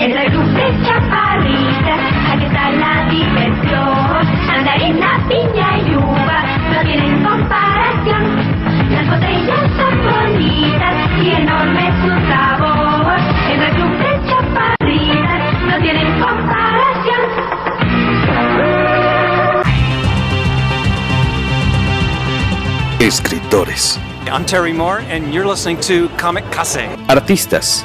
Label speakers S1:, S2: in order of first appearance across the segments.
S1: Es el club de chaparritas, aquí está la diversión. Mandarina, piña y uva no tienen comparación. Las botellas son bonitas y enorme su sabor. Es el club de chaparritas, no tienen comparación.
S2: Escritores,
S3: I'm Terry Moore, and you're listening to Comic Case.
S2: artistas,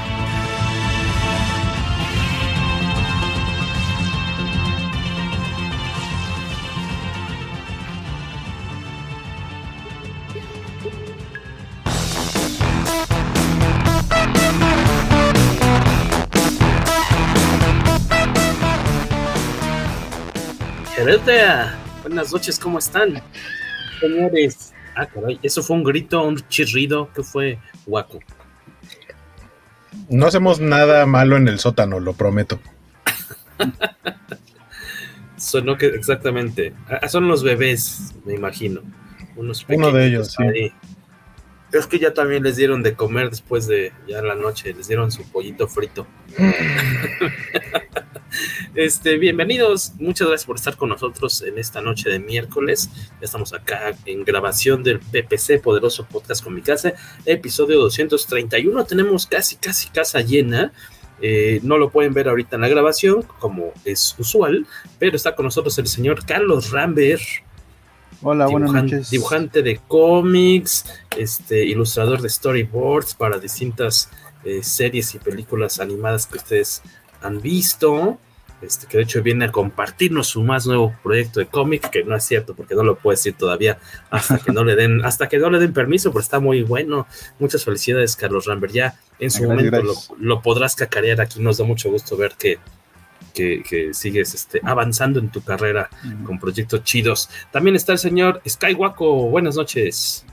S4: Heredia, buenas noches, ¿cómo están? Señores, ah, caray, eso fue un grito, un chirrido, ¿qué fue, guaco?
S5: No hacemos nada malo en el sótano, lo prometo.
S4: Sonó que exactamente, ah, son los bebés, me imagino. Unos
S5: Uno de ellos, sí.
S4: ahí. Es que ya también les dieron de comer después de ya la noche, les dieron su pollito frito. Este, bienvenidos, muchas gracias por estar con nosotros en esta noche de miércoles. Ya estamos acá en grabación del PPC, Poderoso Podcast con mi casa, episodio 231. Tenemos casi, casi casa llena. Eh, no lo pueden ver ahorita en la grabación, como es usual, pero está con nosotros el señor Carlos Rambert,
S6: Hola, buenas noches.
S4: dibujante de cómics, este, ilustrador de storyboards para distintas eh, series y películas animadas que ustedes han visto. Este, que de hecho viene a compartirnos su más nuevo proyecto de cómic, que no es cierto, porque no lo puede decir todavía hasta que no le den, hasta que no le den permiso, pero está muy bueno. Muchas felicidades, Carlos Rambert. Ya en su
S6: Gracias,
S4: momento lo,
S6: gracias.
S4: lo podrás cacarear aquí. Nos da mucho gusto ver que, que, que sigues este, avanzando en tu carrera con proyectos chidos. También está el señor Skywaco. Buenas noches.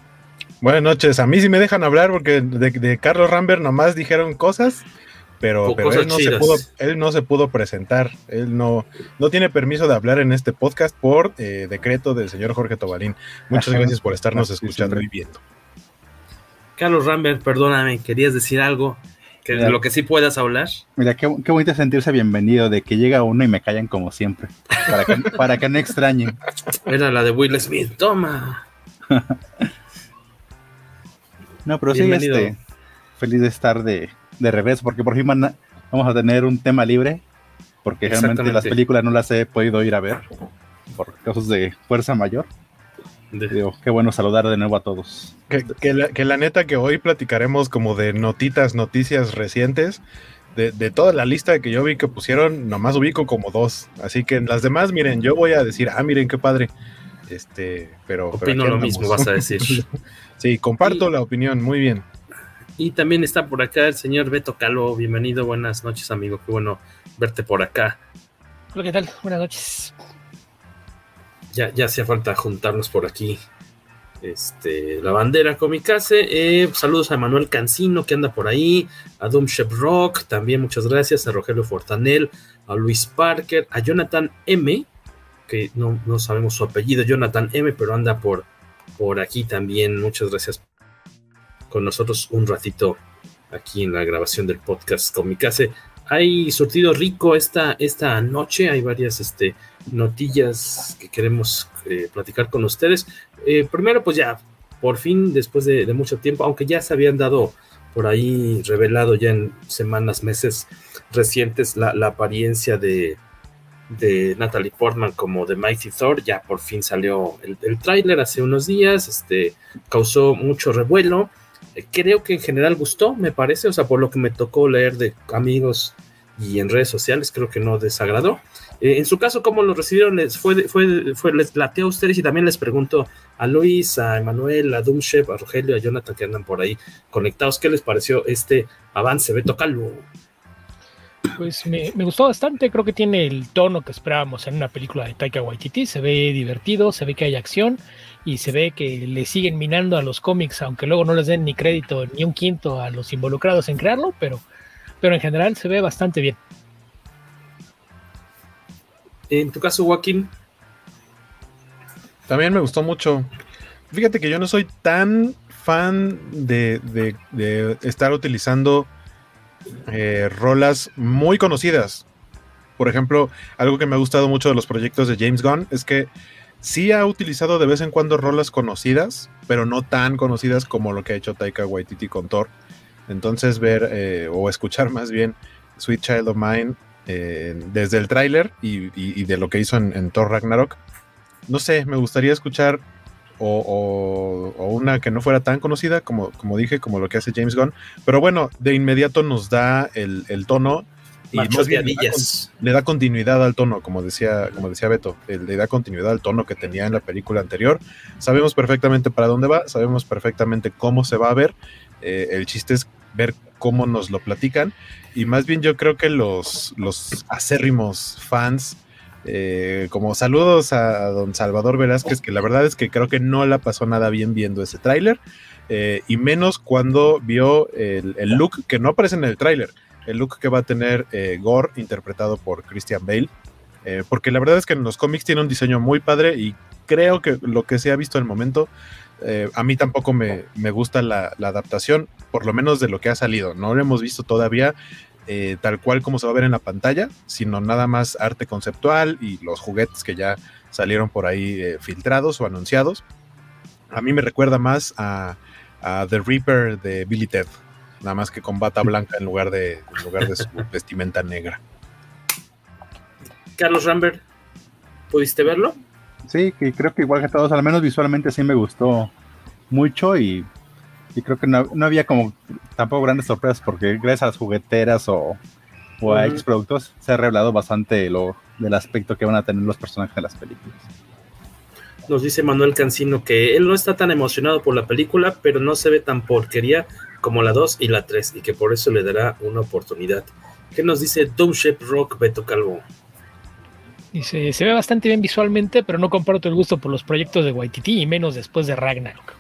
S5: Buenas noches. A mí sí me dejan hablar porque de, de Carlos Rambert nomás dijeron cosas, pero, pero él, no se pudo, él no se pudo presentar. Él no, no tiene permiso de hablar en este podcast por eh, decreto del señor Jorge Tobalín. Muchas
S6: Ajá.
S5: gracias por estarnos escuchando
S6: sí.
S5: y viendo.
S4: Carlos Rambert, perdóname, querías decir algo. Que de lo que sí puedas hablar.
S6: Mira, qué, qué bonito sentirse bienvenido de que llega uno y me callan como siempre. Para que, para que no extrañen.
S4: Era la de Will Smith. Toma.
S6: No, pero sí, este, feliz de estar de, de revés, porque por fin van a- vamos a tener un tema libre. Porque realmente las películas no las he podido ir a ver por casos de fuerza mayor.
S4: De-
S6: Digo, qué bueno saludar de nuevo a todos.
S5: Que, que la, que la neta que hoy platicaremos como de notitas, noticias recientes. De, de toda la lista que yo vi que pusieron, nomás ubico como dos. Así que en las demás, miren, yo voy a decir, ah, miren qué padre. Este, pero. pero
S4: Opino
S5: aquí
S4: lo
S5: andamos.
S4: mismo, vas a decir.
S5: Sí, comparto
S4: Y-
S5: la opinión, muy bien.
S4: Y también está por acá el señor Beto Calvo. Bienvenido, buenas noches, amigo. Qué bueno verte por acá.
S7: Hola, ¿qué tal? Buenas noches.
S4: Ya, ya hacía falta juntarnos por aquí. Este, la bandera Comicase. Eh, saludos a Manuel Cancino que anda por ahí. A Doom Shep Rock. También muchas gracias. A Rogelio Fortanel. A Luis Parker. A Jonathan M. Que no, no sabemos su apellido. Jonathan M. Pero anda por, por aquí también. Muchas gracias con nosotros un ratito aquí en la grabación del podcast Comicase. Hay surtido rico esta, esta noche. Hay varias este, notillas que queremos eh, platicar con ustedes. Eh, primero, pues ya, por fin, después de, mucho tiempo, aunque ya se habían dado por ahí revelado ya en semanas, meses recientes la, la apariencia de, de Natalie Portman como de Mighty Thor, ya por fin salió el, el tráiler hace unos días, este, causó mucho revuelo. Creo que en general gustó, me parece, o sea, por lo que me tocó leer de amigos y en redes sociales, creo que no desagradó. Eh, en su caso, ¿cómo lo recibieron? ¿Les fue, fue, les a ustedes? Y también les pregunto a Luis, a Emanuel, a Doomshep, a Rogelio, a Jonathan que andan por ahí conectados. ¿Qué les pareció este avance? Beto Calvo.
S7: Pues me, me, gustó bastante, creo que tiene el tono que esperábamos en una película de Taika Waititi, se ve divertido, se ve que hay acción y se ve que le siguen minando a los cómics, aunque luego no les den ni crédito ni un quinto a los involucrados en crearlo, pero, pero en general se ve bastante bien.
S4: En tu caso, Joaquín.
S5: También me gustó mucho. Fíjate que yo no soy tan fan de, de, de estar utilizando eh, rolas muy conocidas. Por ejemplo, algo que me ha gustado mucho de los proyectos de James Gunn es que sí ha utilizado de vez en cuando rolas conocidas, pero no tan conocidas como lo que ha hecho Taika Waititi con Thor. Entonces ver eh, o escuchar más bien Sweet Child of Mine eh, desde el tráiler y, de lo que hizo en, Thor Ragnarok. No sé, me gustaría escuchar o, una que no fuera tan conocida, como, como dije, como lo que hace James Gunn. Pero bueno, de inmediato nos da el tono y más bien le, da, le, da, continuidad al tono, como decía, como decía Beto, le da continuidad al tono que tenía en la película anterior. Sabemos perfectamente para dónde va, sabemos perfectamente cómo se va a ver. Eh, el chiste es ver cómo nos lo platican. Y más bien yo creo que los, los acérrimos fans, eh, como saludos a, don Salvador Velázquez, que la verdad es que creo que no la pasó nada bien viendo ese tráiler. Eh, y menos cuando vio el, el look que no aparece en el tráiler el look que va a tener eh, Gore, interpretado por Christian Bale. Eh, porque la verdad es que en los cómics tiene un diseño muy padre y creo que lo que se ha visto en el momento, eh, a mí tampoco me, me gusta la, adaptación, por lo menos de lo que ha salido. No lo hemos visto todavía tal cual como se va a ver en la pantalla, sino nada más arte conceptual y los juguetes que ya salieron por ahí filtrados o anunciados. A mí me recuerda más a, a The Reaper de Billy Ted nada más que con bata blanca en lugar de, en lugar de su vestimenta negra.
S4: Carlos Rambert, ¿pudiste verlo?
S6: Sí, que creo que igual que todos, al menos visualmente sí me gustó mucho y, y creo que no, no, había como tampoco grandes sorpresas porque gracias a las jugueteras o, o a uh -huh. X productos se ha revelado bastante lo del aspecto que van a tener los personajes de las películas.
S4: Nos dice Manuel Cancino que él no está tan emocionado por la película, pero no se ve tan porquería como la 2 y la 3 y que por eso le dará una oportunidad. ¿Qué nos dice Doomship Rock Beto Calvo?
S7: Dice, se ve bastante bien visualmente, pero no comparto el gusto por los proyectos de Waititi y menos después de Ragnarok.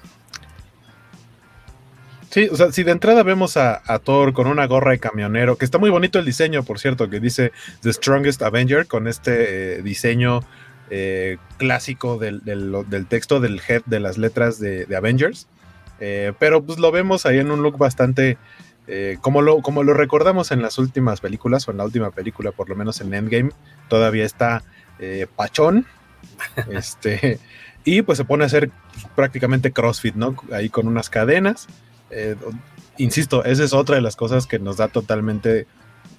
S5: Sí, o sea, si de entrada vemos a, a, Thor con una gorra de camionero, que está muy bonito el diseño, por cierto, que dice The Strongest Avenger, con este eh, diseño eh, clásico del, del, del, texto del head de las letras de, de Avengers. Eh, pero pues lo vemos ahí en un look bastante eh, como, lo, como lo recordamos en las últimas películas, o en la última película, por lo menos en Endgame, todavía está eh, pachón. este, y pues se pone a hacer prácticamente CrossFit, ¿no? Ahí con unas cadenas. Insisto, esa es otra de las cosas que nos da totalmente.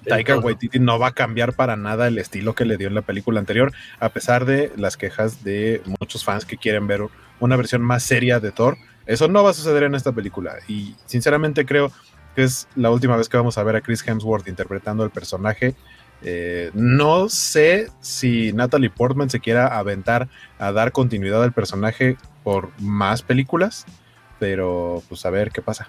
S5: Taika Waititi no va a cambiar para nada el estilo que le dio en la película anterior, a pesar de las quejas de muchos fans que quieren ver una versión más seria de Thor. Eso no va a suceder en esta película. Y sinceramente creo que es la última vez que vamos a ver a Chris Hemsworth interpretando el personaje. Eh, no sé si Natalie Portman se quiera aventar a dar continuidad al personaje por más películas, pero pues a ver qué pasa.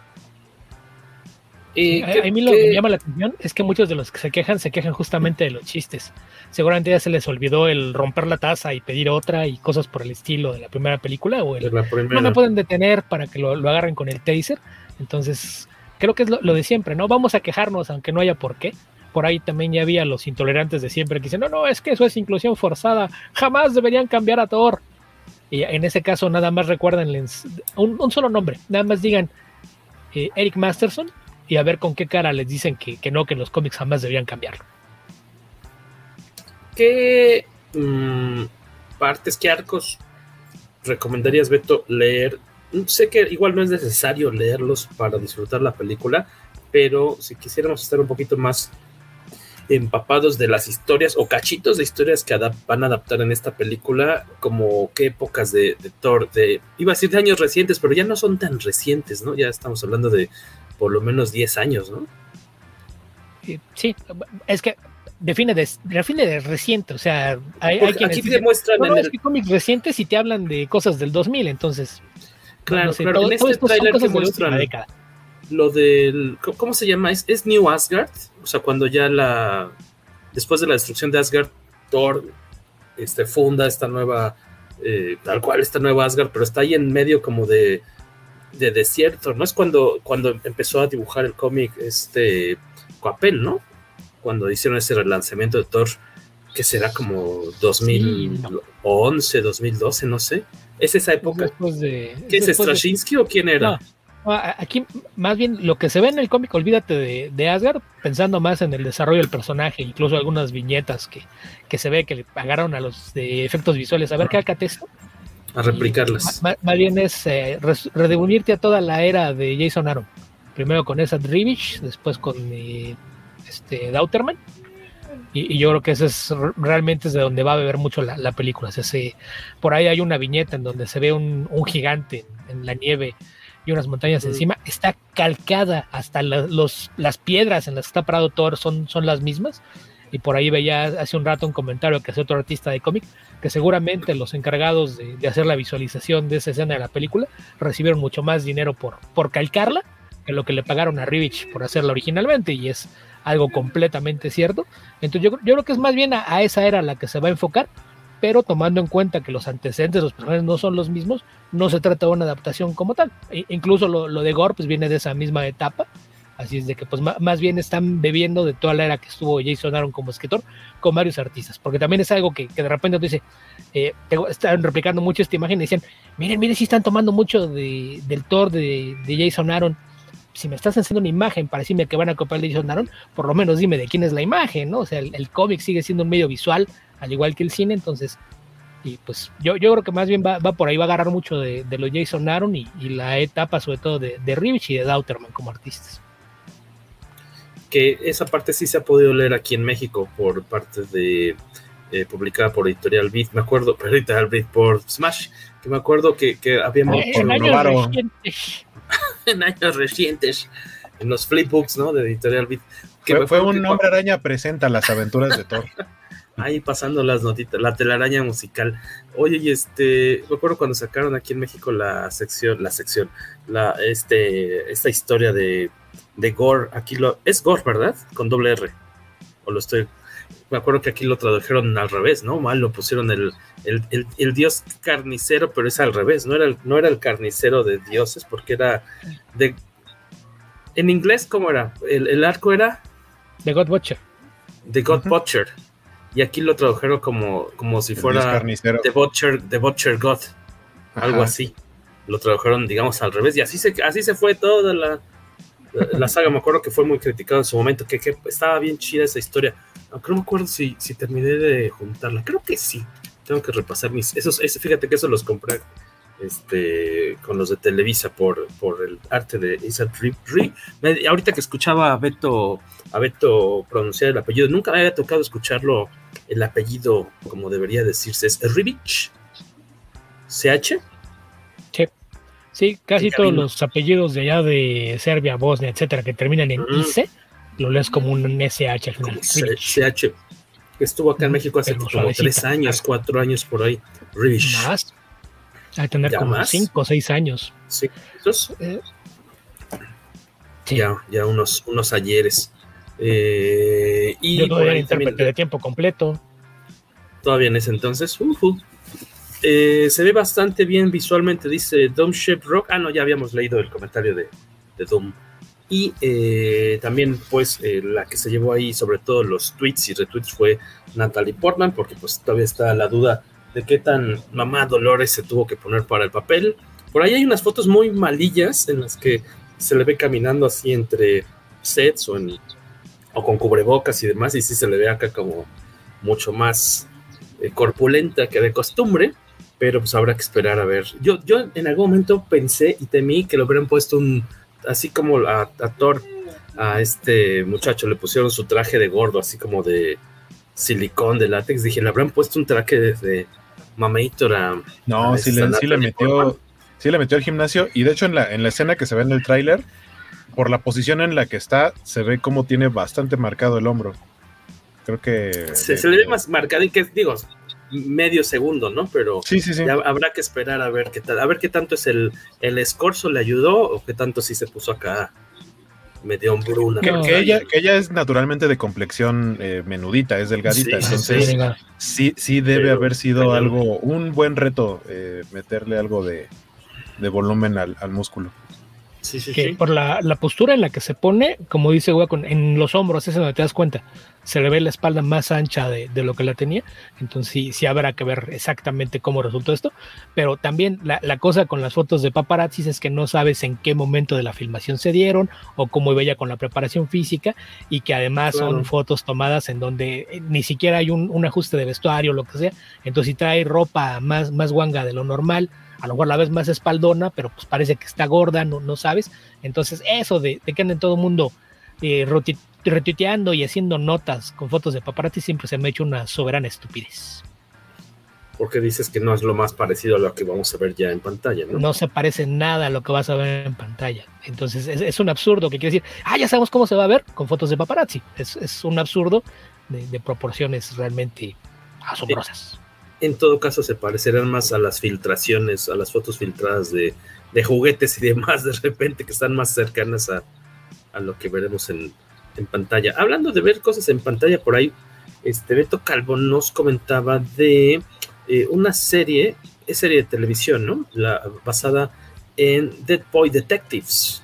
S7: Y a, a, mí lo que me llama la atención es que muchos de los que se quejan se quejan justamente de los chistes. Seguramente ya se les olvidó el romper la taza y pedir otra y cosas por el estilo de la primera película o el no me pueden detener para que lo, lo, agarren con el taser. Entonces, creo que es lo, lo, de siempre, ¿no? Vamos a quejarnos aunque no haya por qué. Por ahí también ya había los intolerantes de siempre que dicen, no, no, es que eso es inclusión forzada, jamás deberían cambiar a Thor. Y en ese caso nada más recuerden un, un solo nombre, nada más digan eh, Eric Masterson y a ver con qué cara les dicen que, que no, que los cómics jamás deberían cambiarlo.
S4: ¿Qué mmm, partes, qué arcos recomendarías, Beto, leer? Sé que igual no es necesario leerlos para disfrutar la película, pero si quisiéramos estar un poquito más empapados de las historias o cachitos de historias que van a adaptar en esta película, como qué épocas de, de Thor, de, iba a decir de años recientes, pero ya no son tan recientes, ¿no? Ya estamos hablando de por lo menos 10 años, ¿no?
S7: sí, es que define de, define de reciente, o sea, hay,
S4: Porque
S7: quienes
S4: aquí te
S7: dicen,
S4: muestran
S7: no, no, es que cómics recientes y te hablan de cosas del 2000, entonces.
S4: Claro,
S7: no sé,
S4: claro,
S7: todo-
S4: en este tráiler que
S7: de
S4: muestran
S7: década.
S4: lo del, ¿cómo- ¿cómo se llama? ¿Es, es New Asgard? O sea, cuando ya la, después de la destrucción de Asgard, Thor este, funda esta nueva, eh, tal cual, esta nueva Asgard, pero está ahí en medio como de, de desierto, ¿no? Es cuando, cuando empezó a dibujar el cómic este Coapel, ¿no? Cuando hicieron ese relanzamiento de Thor, que será como 2011, 2012, no sé. ¿Es esa época?
S7: Después de,
S4: ¿Qué es
S7: de-
S4: Straczynski o quién era?
S7: No, aquí más bien lo que se ve en el cómic, olvídate de, de Asgard, pensando más en el desarrollo del personaje, incluso algunas viñetas que, que se ve que le pagaron a los de efectos visuales. A ver, cálcate esto.
S4: A replicarlas.
S7: Más, más bien es eh, a toda la era de Jason Aaron. Primero con esa Rivich, después con eh, este Dauterman. Y, y yo creo que ese es realmente es de donde va a beber mucho la, la película. O sea, se- por ahí hay una viñeta en donde se ve un, un gigante en la nieve y unas montañas encima. Está calcada hasta la- los, las piedras en las que está parado Thor son, son las mismas. Y por ahí veía hace un rato un comentario que hace otro artista de cómic, que seguramente los encargados de, de hacer la visualización de esa escena de la película recibieron mucho más dinero por, por calcarla que lo que le pagaron a Rivich por hacerla originalmente. Y es algo completamente cierto. Entonces yo, yo creo que es más bien a, a esa era la que se va a enfocar, pero tomando en cuenta que los antecedentes de los personajes no son los mismos, no se trata de una adaptación como tal. E- incluso lo, lo de Gore pues viene de esa misma etapa. Así es de que pues más bien están bebiendo de toda la era que estuvo Jason Aaron como escritor con varios artistas, porque también es algo que, que de repente te dice, eh, están replicando mucho esta imagen y decían, miren, miren si están tomando mucho de, del Thor de, de Jason Aaron, si me estás haciendo una imagen para decirme que van a copiar Jason Aaron, por lo menos dime de quién es la imagen, ¿no? O sea, el, el cómic sigue siendo un medio visual, al igual que el cine, entonces, y pues yo, yo creo que más bien va, va por ahí, va a agarrar mucho de, de los Jason Aaron y, y la etapa sobre todo de, de Rivich y de Dauterman como artistas.
S4: Que esa parte sí se ha podido leer aquí en México por parte de eh, publicada por Editorial Beat, me acuerdo, por Editorial Beat por Smash, que me acuerdo que, que habíamos
S7: Eh, en años recientes.
S4: en años recientes en los flipbooks, ¿no? De Editorial Beat. Que
S5: Fue, un
S4: que
S5: hombre araña presenta las aventuras de Thor.
S4: ahí pasando las notitas, la telaraña musical. Oye, y este, me acuerdo cuando sacaron aquí en México la sección, la sección, la, este, esta historia de, de Gore, aquí lo, es Gore, ¿verdad? Con doble R, o lo estoy, me acuerdo que aquí lo tradujeron al revés, ¿no? Mal lo pusieron el, el, el- el dios carnicero, pero es al revés, no era, el, no era el carnicero de dioses, porque era de, en inglés, ¿cómo era? El, el arco era
S7: The God Watcher.
S4: The God Butcher. Y aquí lo tradujeron como, como si
S5: El
S4: fuera. The Butcher, The Butcher God. Algo así. Lo tradujeron, digamos, al revés. Y así se, así se fue toda la, la saga. Me acuerdo que fue muy criticado en su momento, que, estaba bien chida esa historia. Aunque no me acuerdo si, si terminé de juntarla. Creo que sí. Tengo que repasar mis. Esos, ese- fíjate que eso los compré este, con los de Televisa por, por el arte de Isaac Ri- Ri- Me- Ahorita que escuchaba a Beto, a Beto pronunciar el apellido, nunca me había tocado escucharlo el apellido como debería decirse. ¿Es Rivich? ¿CH?
S7: Sí, casi
S4: Sí,
S7: todos los apellidos de allá de Serbia, Bosnia, etcétera, que terminan en
S4: Ujú.
S7: IC, lo lees como un SH al final.
S4: CH. Estuvo acá en México hace
S7: Pero
S4: como
S7: suavecita.
S4: tres años, cuatro años por ahí. Rivich.
S7: Más. Hay que tener
S4: ¿Ya
S7: como
S4: más?
S7: cinco o seis años.
S4: Sí. Entonces,
S7: Eh, sí.
S4: ya, ya unos, unos ayeres. Eh, y
S7: Yo todavía era intérprete de tiempo completo.
S4: todavía en ese entonces. ujú. Eh, se ve bastante bien visualmente, dice Dome Shape Rock. Ah, no, ya habíamos leído el comentario de, de Doom. Y eh, también, pues, eh, la que se llevó ahí, sobre todo los tweets y retweets, fue Natalie Portman, porque pues todavía está la duda de qué tan mamá Dolores se tuvo que poner para el papel. Por ahí hay unas fotos muy malillas en las que se le ve caminando así entre sets o con cubrebocas y demás, y sí se le ve acá como mucho más eh, corpulenta que de costumbre, pero pues habrá que esperar a ver. Yo, yo en algún momento pensé y temí que le hubieran puesto un, así como a, a Thor, a este muchacho le pusieron su traje de gordo, así como de silicón, de látex, dije, le habrán puesto un traje de, de a...
S5: No,
S4: a
S5: sí le, sí le metió, sí le metió al gimnasio. Y de hecho, en la, en la escena que se ve en el tráiler, por la posición en la que está, se ve como tiene bastante marcado el hombro. Creo que.
S4: Se, le ve más marcado y que digo, medio segundo, ¿no? Pero
S5: sí, sí, sí.
S4: habrá que esperar a ver qué tal, a ver qué tanto es el, el escorzo le ayudó o qué tanto sí se puso acá medio hombruna.
S5: Que, que, ella, que ella es naturalmente de complexión eh, menudita, es delgadita, entonces sí, sí, debe haber sido algo, un buen reto eh, meterle algo de, de volumen al, al músculo
S7: que por la, postura en la que se pone, como dice Hugo, en los hombros, es donde te das cuenta, se le ve la espalda más ancha de, lo que la tenía, entonces sí, sí, habrá que ver exactamente cómo resultó esto, pero también la, cosa con las fotos de paparazzi es que no sabes en qué momento de la filmación se dieron o cómo iba ella con la preparación física y que además son fotos tomadas en donde eh, ni siquiera hay un, un ajuste de vestuario o lo que sea, entonces si trae ropa más, más guanga de lo normal, a lo mejor la ves más espaldona, pero pues parece que está gorda, no, no sabes. Entonces, eso de, que anden todo mundo eh, retuiteando y haciendo notas con fotos de paparazzi siempre se me ha hecho una soberana estupidez.
S4: Porque dices que no es lo más parecido a lo que vamos a ver ya en pantalla, ¿no?
S7: No se parece nada a lo que vas a ver en pantalla. Entonces es, un absurdo que quiere decir, ah, ya sabemos cómo se va a ver con fotos de paparazzi. Es, un absurdo de, proporciones realmente asombrosas
S4: en todo caso se parecerán más a las filtraciones, a las fotos filtradas de, juguetes y demás de repente que están más cercanas a, lo que veremos en, pantalla. Hablando de ver cosas en pantalla por ahí, este Beto Calvo nos comentaba de eh, una serie, es serie de televisión, ¿no? La, basada en Dead Boy Detectives,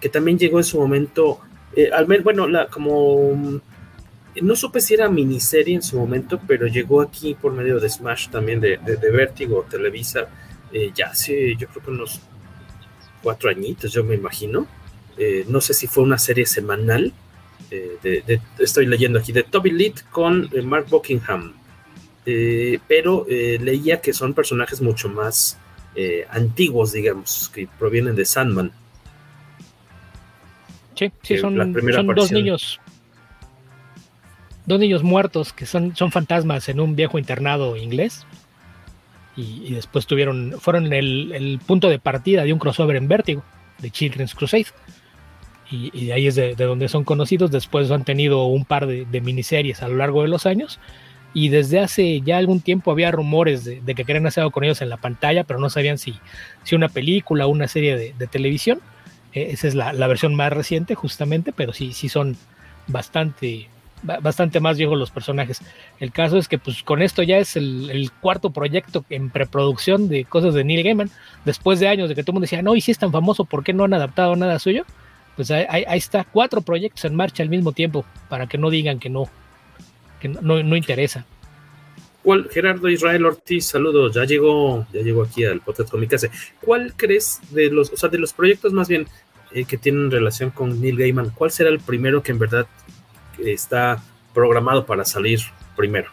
S4: que también llegó en su momento, eh, al menos, bueno, la, como no supe si era miniserie en su momento, pero llegó aquí por medio de Smash también de, de, Vértigo, Televisa, eh, ya hace yo creo que unos cuatro añitos, yo me imagino. No sé si fue una serie semanal, eh, estoy leyendo aquí, de Toby Lee con Mark Buckingham, pero leía que son personajes mucho más antiguos, digamos, que provienen de Sandman.
S7: Sí, sí, son, son dos niños dos niños muertos que son, son fantasmas en un viejo internado inglés. Y, después tuvieron, fueron el, el, punto de partida de un crossover en Vértigo, de Children's Crusade. Y, de ahí es de, donde son conocidos. Después han tenido un par de, miniseries a lo largo de los años. Y desde hace ya algún tiempo había rumores de, que querían hacer algo con ellos en la pantalla, pero no sabían si, si una película o una serie de, televisión. E, esa es la, la, versión más reciente, justamente, pero sí, sí son bastante, bastante más viejos los personajes. El caso es que pues con esto ya es el, cuarto proyecto en preproducción de cosas de Neil Gaiman, después de años de que todo el mundo decía, no, y si es tan famoso, ¿por qué no han adaptado nada suyo? Pues ahí, está, cuatro proyectos en marcha al mismo tiempo, para que no digan que no, que no, no, interesa.
S4: ¿Cuál, Gerardo Israel Ortiz, saludos, ya llegó, ya llegó aquí al podcast Comicase. ¿Cuál crees de los, o sea, de los proyectos más bien eh, que tienen relación con Neil Gaiman, cuál será el primero que en verdad está programado para salir primero.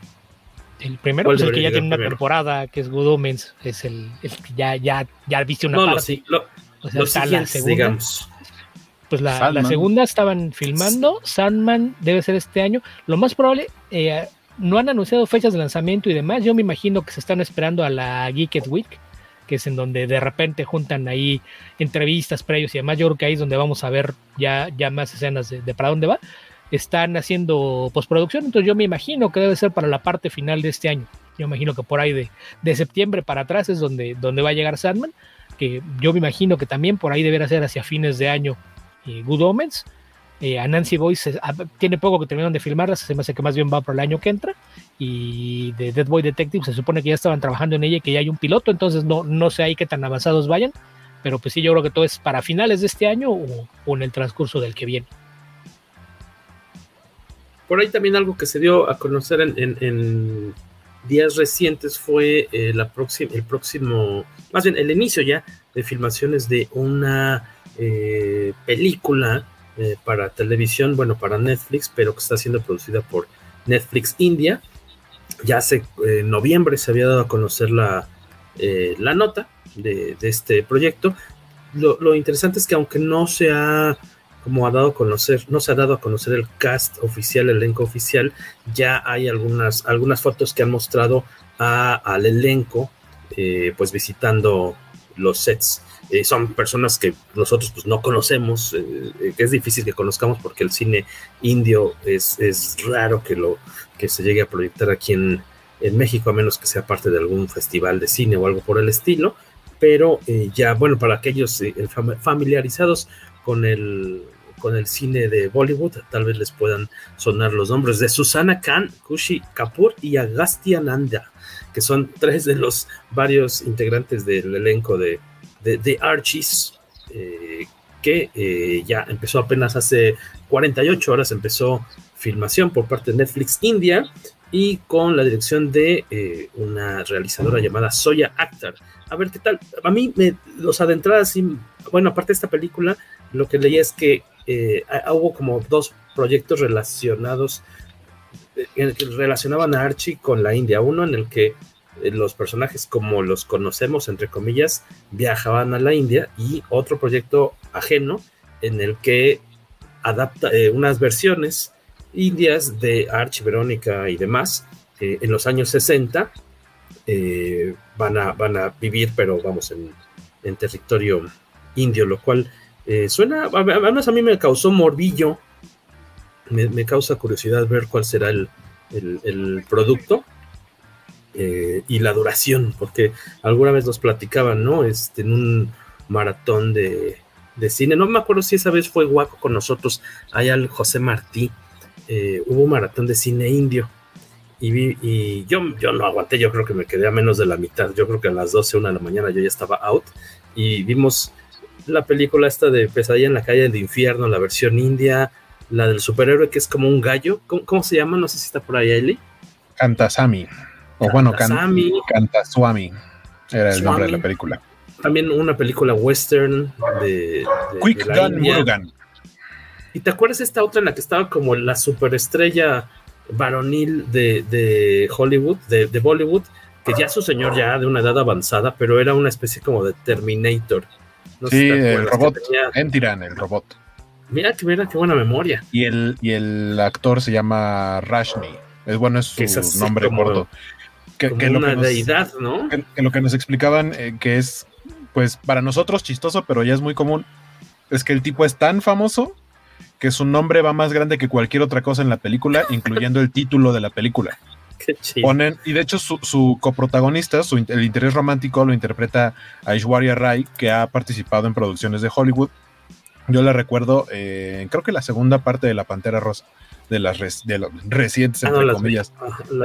S7: El primero es pues, el que ya tiene una temporada, que es Good Omens, es el, que ya, ya, ya viste una
S4: parte. o sea, la segunda, digamos.
S7: Pues la, la, segunda estaban filmando, Sandman debe ser este año. Lo más probable, eh, no han anunciado fechas de lanzamiento y demás. Yo me imagino que se están esperando a la Geeked Week, que es en donde de repente juntan ahí entrevistas, previos y demás. Yo creo que ahí es donde vamos a ver ya, ya más escenas de para dónde va están haciendo postproducción, entonces yo me imagino que debe ser para la parte final de este año. Yo imagino que por ahí de, de septiembre para atrás es donde, donde va a llegar Sandman, que yo me imagino que también por ahí deberá ser hacia fines de año eh, Good Omens. Eh, a Nancy Boyce tiene poco que terminaron de filmarla, se me hace que más bien va por el año que entra. Y de Dead Boy Detective se supone que ya estaban trabajando en ella y que ya hay un piloto, entonces no, no sé ahí qué tan avanzados vayan, pero pues sí, yo creo que todo es para finales de este año o en el transcurso del que viene.
S4: Por ahí también algo que se dio a conocer en, días recientes fue eh, la el próximo, más bien el inicio ya de filmaciones de una eh, película eh, para televisión, bueno, para Netflix, pero que está siendo producida por Netflix India. Ya hace en noviembre se había dado a conocer la, la nota de, este proyecto. Lo, interesante es que aunque no se ha como ha dado a conocer, no se ha dado a conocer el cast oficial, el elenco oficial, ya hay algunas, algunas fotos que han mostrado al elenco, eh, pues visitando los sets. Eh, son personas que nosotros pues no conocemos, eh, que es difícil que conozcamos porque el cine indio es, es raro que, lo, que se llegue a proyectar aquí en, en México, a menos que sea parte de algún festival de cine o algo por el estilo, pero ya, bueno, para aquellos familiarizados con el, con el cine de Bollywood, tal vez les puedan sonar los nombres de Susana Khan, Kushi Kapoor y Agastya Nanda, que son tres de los varios integrantes del elenco de, de, Archies, eh, que eh, ya empezó apenas hace 48 horas, empezó filmación por parte de Netflix India y con la dirección de eh, una realizadora llamada Soya Akhtar. A ver qué tal. A mí, me, los adentradas, bueno, aparte de esta película, lo que leí es que hubo como dos proyectos relacionados en el que relacionaban a Archie con la India. Uno en el que los personajes como los conocemos, entre comillas, viajaban a la India y otro proyecto ajeno en el que adapta unas versiones indias de Archie, Verónica y demás en los años 60 van, a, van a vivir, pero vamos, en, territorio indio, lo cual eh, suena, además a mí me causó morbillo, me, causa curiosidad ver cuál será el, producto eh, y la duración, porque alguna vez nos platicaban, ¿no? Este, en un maratón de, cine, no me acuerdo si esa vez fue guaco con nosotros, allá el José Martí, eh, hubo un maratón de cine indio. Y, vi, y yo, yo no aguanté, yo creo que me quedé a menos de la mitad. Yo creo que a las 12, una de la mañana yo ya estaba out. Y vimos la película esta de Pesadilla en la calle del infierno, la versión india, la del superhéroe que es como un gallo. ¿Cómo, se llama? No sé si está por ahí, Eli.
S5: Kantasami. O bueno, Kantaswami. Era el nombre de la película.
S4: También una película western de.
S5: Quick Gun Murugan.
S4: ¿Y te acuerdas esta otra en la que estaba como la superestrella varonil de, Hollywood, de, de Bollywood? Que ya su señor ya de una edad avanzada, pero era una especie como de Terminator
S5: sí, el robot. Entiran, el robot.
S4: Mira que mira qué buena memoria.
S5: Y el, y el actor se llama Rashni. Es bueno, es su nombre gordo.
S4: Que, una deidad, ¿no?
S5: Que, lo que nos explicaban, eh, que es, pues, para nosotros chistoso, pero ya es muy común, es que el tipo es tan famoso que su nombre va más grande que cualquier otra cosa en la película, incluyendo el título de la película. Ponen, y de hecho su, coprotagonista, su, el interés romántico lo interpreta Aishwarya Rai, que ha participado en producciones de Hollywood. Yo la recuerdo, eh, creo que la segunda parte de La Pantera Rosa, de las de recientes, ah, entre comillas,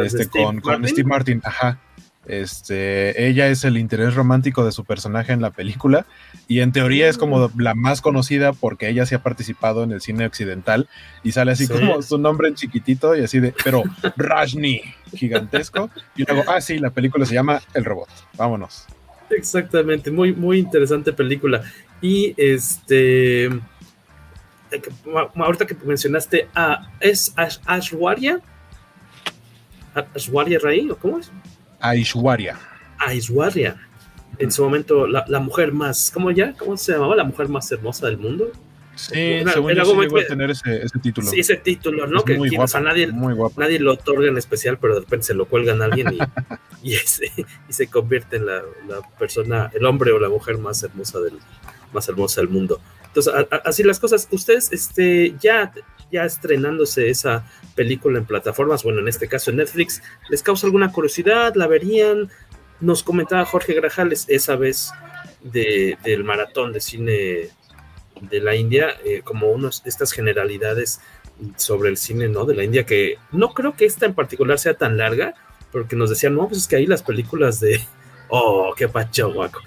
S5: este, con, con Steve Martin, ajá. Este, ella es el interés romántico de su personaje en la película y en teoría es como la más conocida porque ella sí ha participado en el cine occidental y sale así como su nombre en chiquitito y así de, pero Rajni, gigantesco. Y luego, ah, sí, la película se llama El Robot. Vámonos.
S4: Exactamente, muy, muy interesante película. Y este, ahorita que mencionaste, a ¿es Ashwarya? ¿Ashwarya Rai o cómo es?
S5: Aishwarya.
S4: Aishwarya. En su momento, la, mujer más, ¿cómo ya? ¿Cómo se llamaba? La mujer más hermosa del mundo.
S5: Sí, según yo sí a tener ese, título.
S4: Sí, ese título, ¿no? que muy nadie, nadie lo otorga en especial, pero de repente se lo cuelgan a alguien y, y, se convierte en la, persona, el hombre o la mujer más hermosa del, más hermosa del mundo. Entonces, así las cosas. Ustedes, este, ya, ya estrenándose esa película en plataformas, bueno, en este caso en Netflix, ¿les causa alguna curiosidad? ¿La verían? Nos comentaba Jorge Grajales esa vez del maratón de cine de la India, eh, como unas estas generalidades sobre el cine, ¿no? De la India, que no creo que esta en particular sea tan larga, porque nos decían, no, pues es que ahí las películas de, oh, qué pacho, guaco.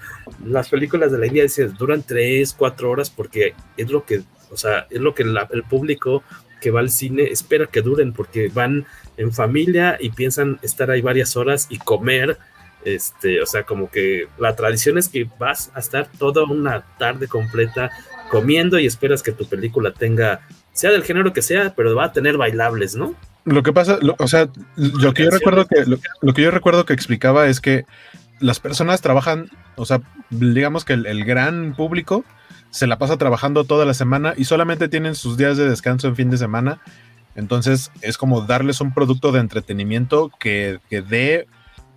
S4: Las películas de la India duran tres, cuatro horas, porque es lo que, o sea, es lo que el público que va al cine espera que duren, porque van en familia y piensan estar ahí varias horas y comer este, o sea, como que la tradición es que vas a estar toda una tarde completa comiendo y esperas que tu película tenga, sea del género que sea, pero va a tener bailables, ¿no?
S5: Lo que pasa, o sea, lo que yo recuerdo que lo, que yo recuerdo que explicaba es que las personas trabajan, o sea, digamos que el, gran público se la pasa trabajando toda la semana y solamente tienen sus días de descanso en fin de semana. Entonces es como darles un producto de entretenimiento que, que dé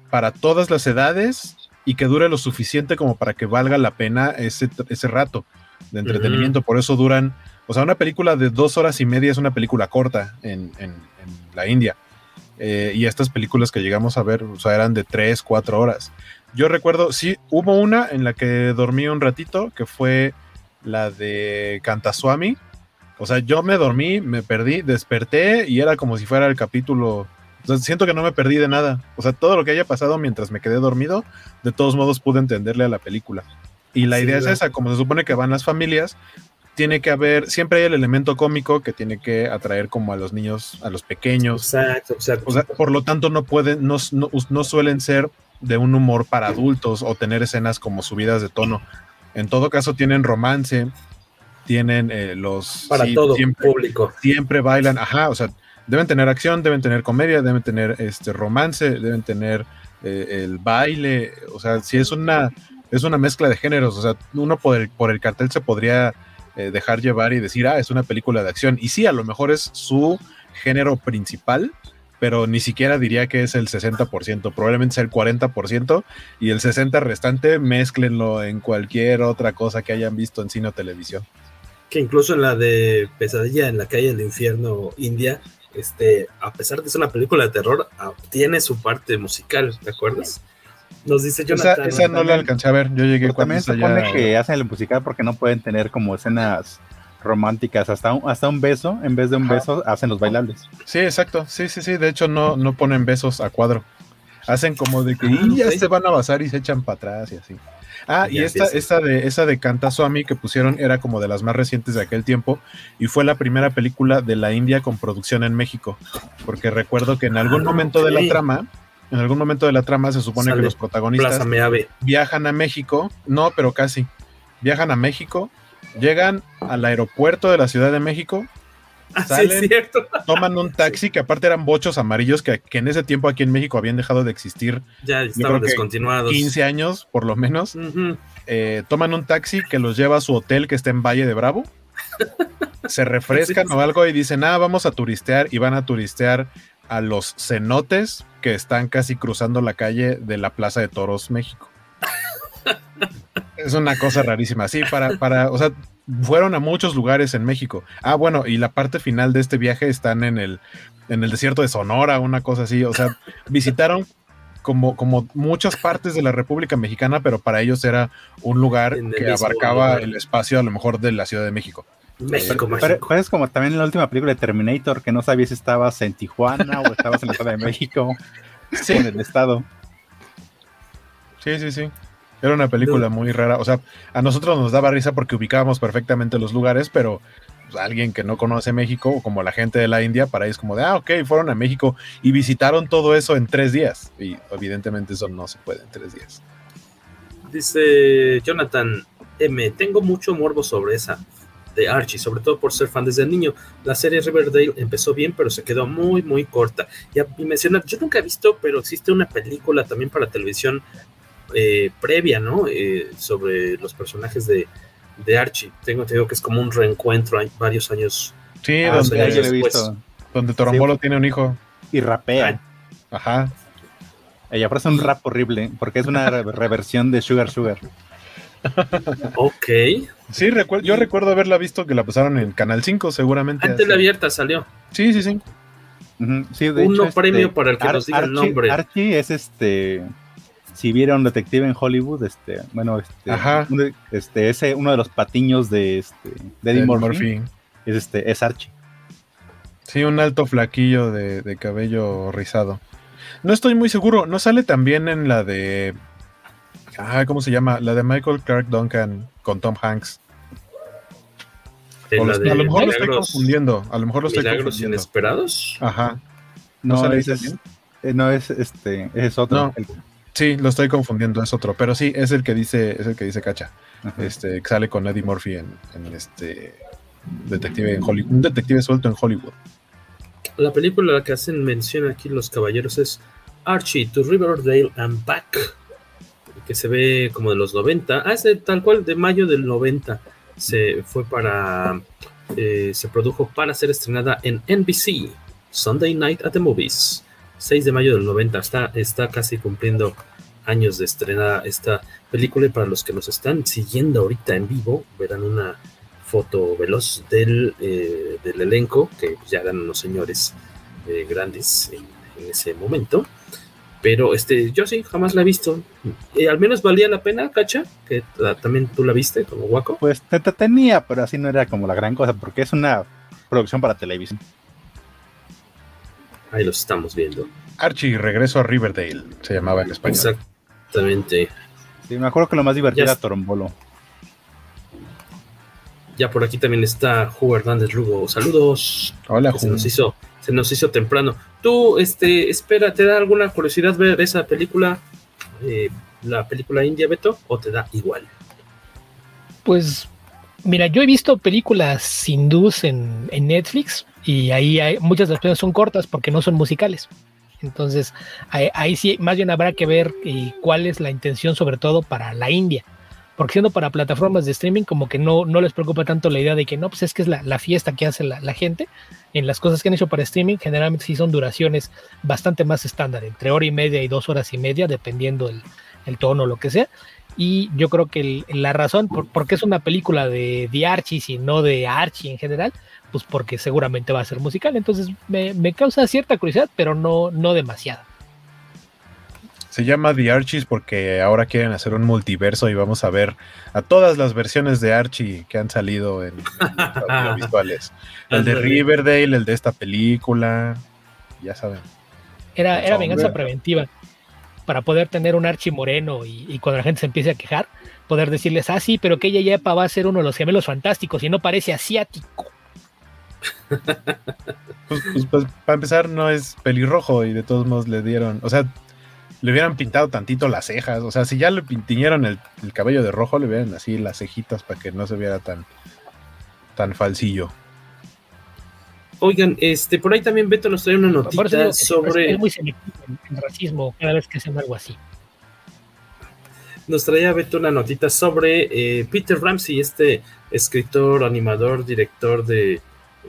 S5: para todas las edades y que dure lo suficiente como para que valga la pena ese, ese rato de entretenimiento. Por eso duran, o sea, una película de dos horas y media es una película corta en, en, la India. Eh, y estas películas que llegamos a ver, o sea, eran de tres, cuatro horas. Yo recuerdo, sí, hubo una en la que dormí un ratito, que fue la de Kantaswami. O sea, yo me dormí, me perdí, desperté y era como si fuera el capítulo. O sea, siento que no me perdí de nada. O sea, todo lo que haya pasado mientras me quedé dormido, de todos modos pude entenderle a la película. Y la idea es esa, como se supone que van las familias, tiene que haber, siempre hay el elemento cómico que tiene que atraer como a los niños, a los pequeños.
S4: Exacto, exacto.
S5: O sea, por lo tanto, no pueden, no, no, suelen ser de un humor para adultos o tener escenas como subidas de tono. En todo caso, tienen romance, tienen eh, los...
S4: Para todo
S5: siempre,
S4: público.
S5: Siempre bailan, ajá, o sea, deben tener acción, deben tener comedia, deben tener este romance, deben tener eh, el baile, o sea, si es una es una mezcla de géneros, o sea, uno por el, por el cartel se podría eh, dejar llevar y decir, ah, es una película de acción, y sí, a lo mejor es su género principal, pero ni siquiera diría que es el 60%, probablemente sea el 40%, y el 60% restante mezclenlo en cualquier otra cosa que hayan visto en cine o televisión.
S4: Que incluso en la de Pesadilla en la calle del infierno India, este, a pesar de que es una película de terror, ah, tiene su parte musical, ¿te acuerdas? Nos dice Jonathan.
S5: Esa, no la alcancé a ver. Yo llegué cuando
S6: también se supone que hacen el musical porque no pueden tener como escenas románticas, hasta un, hasta un beso, en vez de un beso, hacen los bailables.
S5: Sí, exacto. Sí, sí, sí. De hecho, no, no ponen besos a cuadro. Hacen como de que ah, ya se van a basar y se echan para atrás y así. Ah, y esta, esta de esa de Kantaswami que pusieron era como de las más recientes de aquel tiempo y fue la primera película de la India con producción en México, porque recuerdo que en algún ah, momento de la trama en algún momento de la trama se supone que los protagonistas viajan a México, no, pero casi, viajan a México, llegan al aeropuerto de la Ciudad de México,
S4: ah, salen,
S5: toman un taxi que aparte eran bochos amarillos que, en ese tiempo aquí en México habían dejado de existir.
S4: Ya estaban descontinuados.
S5: 15 años, por lo menos. Eh, toman un taxi que los lleva a su hotel que está en Valle de Bravo. se refrescan o algo y dicen, ah, vamos a turistear y van a turistear a los cenotes que están casi cruzando la calle de la Plaza de Toros, México. es una cosa rarísima. Sí, para, para, o sea, fueron a muchos lugares en México. Ah, bueno, y la parte final de este viaje están en el, en el desierto de Sonora, una cosa así. O sea, visitaron como, como muchas partes de la República Mexicana, pero para ellos era un lugar que abarcaba el espacio a lo mejor de la Ciudad de México.
S6: México, pero, es como también en la última película de Terminator, que no sabías si estabas en Tijuana o estabas en la Ciudad de México, sí. en el estado.
S5: Sí, sí, sí. Era una película muy rara. O sea, a nosotros nos daba risa porque ubicábamos perfectamente los lugares, pero pues, alguien que no conoce México, o como la gente de la India, para ellos como de, ah, ok, fueron a México y visitaron todo eso en tres días. Y evidentemente eso no se puede en tres días.
S4: Dice Jonathan M, tengo mucho morbo sobre esa de Archie, sobre todo por ser fan desde niño. La serie Riverdale empezó bien, pero se quedó muy, muy corta. Y, y mencionar, yo nunca he visto, pero existe una película también para televisión eh, previa, ¿no? Eh, sobre los personajes de, de Archie. Tengo entendido que es como un reencuentro hay varios años.
S5: Sí, donde, he visto. donde Torombolo tiene un hijo.
S6: Y rapea.
S5: Ajá.
S6: Ella parece un rap horrible, porque es una reversión de Sugar Sugar.
S4: ok.
S5: Sí, yo recuerdo haberla visto que la pasaron en Canal 5, seguramente.
S4: Antes la abierta salió.
S5: Sí, sí, sí.
S4: Uno este, premio para el que nos diga el nombre.
S6: Archie es este. Si vieron Detective en Hollywood, este, bueno, este, este, ese, uno de los patiños de este, de Eddie Murphy, es este, es Archie.
S5: Sí, un alto flaquillo de, de cabello rizado. No estoy muy seguro, ¿no sale también en la de Ah, ¿cómo se llama? La de Michael Clark Duncan con Tom Hanks. a lo mejor lo estoy confundiendo. A lo mejor lo estoy confundiendo.
S4: inesperados?
S5: Ajá.
S6: No, no es, eh, no es este, es otro.
S5: Sí, lo estoy confundiendo, es otro. Pero sí, es el que dice, es el que dice Cacha. Este, que sale con Eddie Murphy en, en este detective en Hollywood, un detective suelto en Hollywood.
S4: La película que hacen mención aquí los caballeros es Archie to Riverdale and Back que se ve como de los 90. Ah, es tal cual, de mayo del 90. Se fue para. Eh, se produjo para ser estrenada en NBC, Sunday Night at the Movies. 6 de mayo del 90. Está, está casi cumpliendo años de estrenada esta película y para los que nos están siguiendo ahorita en vivo verán una foto veloz del, eh, del elenco que ya eran unos señores eh, grandes en, ese momento. Pero este yo sí jamás la he visto. Y al menos valía la pena cacha que también tú la viste como guaco.
S6: Pues te tenía pero así no era como la gran cosa porque es una producción para televisión
S4: ahí los estamos viendo
S5: Archie regreso a Riverdale se llamaba en español
S4: exactamente
S6: sí me acuerdo que lo más divertido era Torombolo
S4: ya por aquí también está Hugo Hernández Lugo. Saludos.
S5: Hola,
S4: Se nos hizo, se nos hizo temprano. Tú, este, espera, ¿te da alguna curiosidad ver esa película, eh, la película india, Beto, o te da igual?
S7: Pues, mira, yo he visto películas hindús en, en Netflix y ahí hay, muchas de las películas son cortas porque no son musicales. Entonces, ahí, sí, más bien habrá que ver eh, cuál es la intención, sobre todo para la India porque siendo para plataformas de streaming, como que no, no les preocupa tanto la idea de que no, pues es que es la, fiesta que hace la, gente. En las cosas que han hecho para streaming, generalmente sí son duraciones bastante más estándar, entre hora y media y dos horas y media, dependiendo el, el tono o lo que sea. Y yo creo que la razón por, es una película de, de Archie y no de Archie en general, pues porque seguramente va a ser musical. Entonces me, me causa cierta curiosidad, pero no, no demasiada.
S5: Se llama The Archies porque ahora quieren hacer un multiverso y vamos a ver a todas las versiones de Archie que han salido en, en visuales. El de Riverdale, el de esta película, ya saben.
S7: Era, era venganza preventiva para poder tener un Archie moreno y, cuando la gente se empiece a quejar, poder decirles, ah, sí, pero que ella ya va a ser uno de los gemelos fantásticos y no parece asiático.
S5: Pues, pues, pues, para empezar, no es pelirrojo y de todos modos le dieron, o sea, le hubieran pintado tantito las cejas. O sea, si ya le tiñeron el, cabello de rojo, le hubieran así las cejitas para que no se viera tan, tan falsillo.
S4: Oigan, este, por ahí también Beto nos trae una notita sobre.
S7: Es muy selectivo en, racismo cada vez que hacen algo así.
S4: Nos traía Beto una notita sobre eh, Peter Ramsey, este escritor, animador, director de.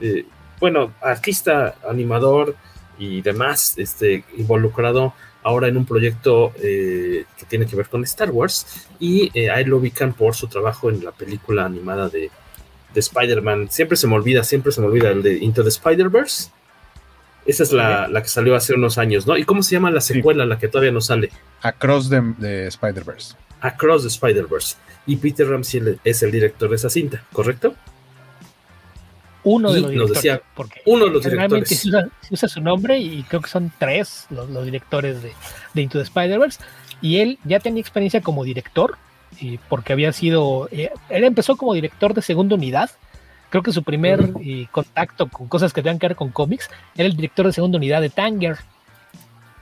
S4: Eh, bueno, artista, animador y demás, este, involucrado ahora en un proyecto eh, que tiene que ver con Star Wars y eh, a él lo ubican por su trabajo en la película animada de, de Spider-Man. Siempre se me olvida, siempre se me olvida el de Into the Spider-Verse. Esa es la, la, que salió hace unos años, ¿no? ¿Y cómo se llama la secuela, la que todavía no sale?
S5: Across the, the Spider-Verse.
S4: Across the Spider-Verse. Y Peter Ramsey es el director de esa cinta, ¿correcto?
S7: Uno de los directores.
S4: porque uno de los directores.
S7: Se usa, usa, su nombre y creo que son tres los, los directores de, de, Into the Spider-Verse. Y él ya tenía experiencia como director, y porque había sido. Eh, él empezó como director de segunda unidad. Creo que su primer eh, contacto con cosas que tengan que ver con cómics era el director de segunda unidad de Tanger.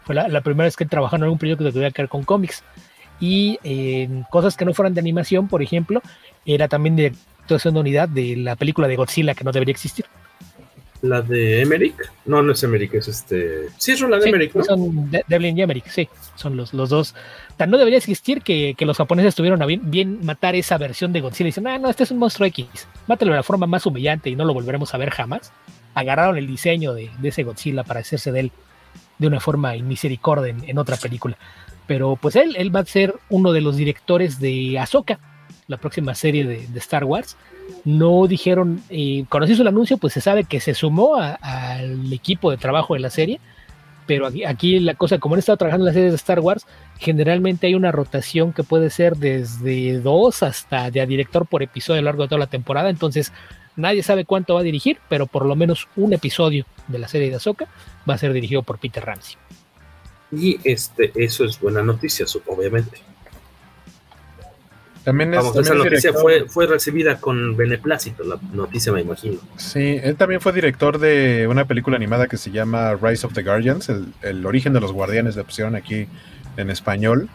S7: Fue la, la primera vez que trabajó en algún proyecto que tuviera que ver con cómics. Y en cosas que no fueran de animación, por ejemplo, era también director de unidad de la película de Godzilla que no debería existir.
S4: ¿La de Emmerich? No, no es Emmerich, es este. Sí, es la de Emmerich, ¿no?
S7: Son Devlin y Emmerich, sí, son los, los dos. Tan no debería existir que, los japoneses tuvieron a bien, matar esa versión de Godzilla y dicen, ah, no, este es un monstruo X, mátelo de la forma más humillante y no lo volveremos a ver jamás. Agarraron el diseño de, ese Godzilla para hacerse de él de una forma misericordia en, en, otra película. Pero pues él, él va a ser uno de los directores de Ahsoka, la próxima serie de, Star Wars. No dijeron, eh, cuando se hizo el anuncio, pues se sabe que se sumó al equipo de trabajo de la serie, pero aquí, la cosa, como han estado trabajando en las series de Star Wars, generalmente hay una rotación que puede ser desde dos hasta de director por episodio a lo largo de toda la temporada, entonces nadie sabe cuánto va a dirigir, pero por lo menos un episodio de la serie de Ahsoka va a ser dirigido por Peter Ramsey.
S4: Y este, eso es buena noticia, obviamente.
S5: También
S4: es, esa noticia fue, fue recibida con beneplácito, la noticia me imagino.
S5: Sí, él también fue director de una película animada que se llama Rise of the Guardians, el, origen de los guardianes de opción aquí en español.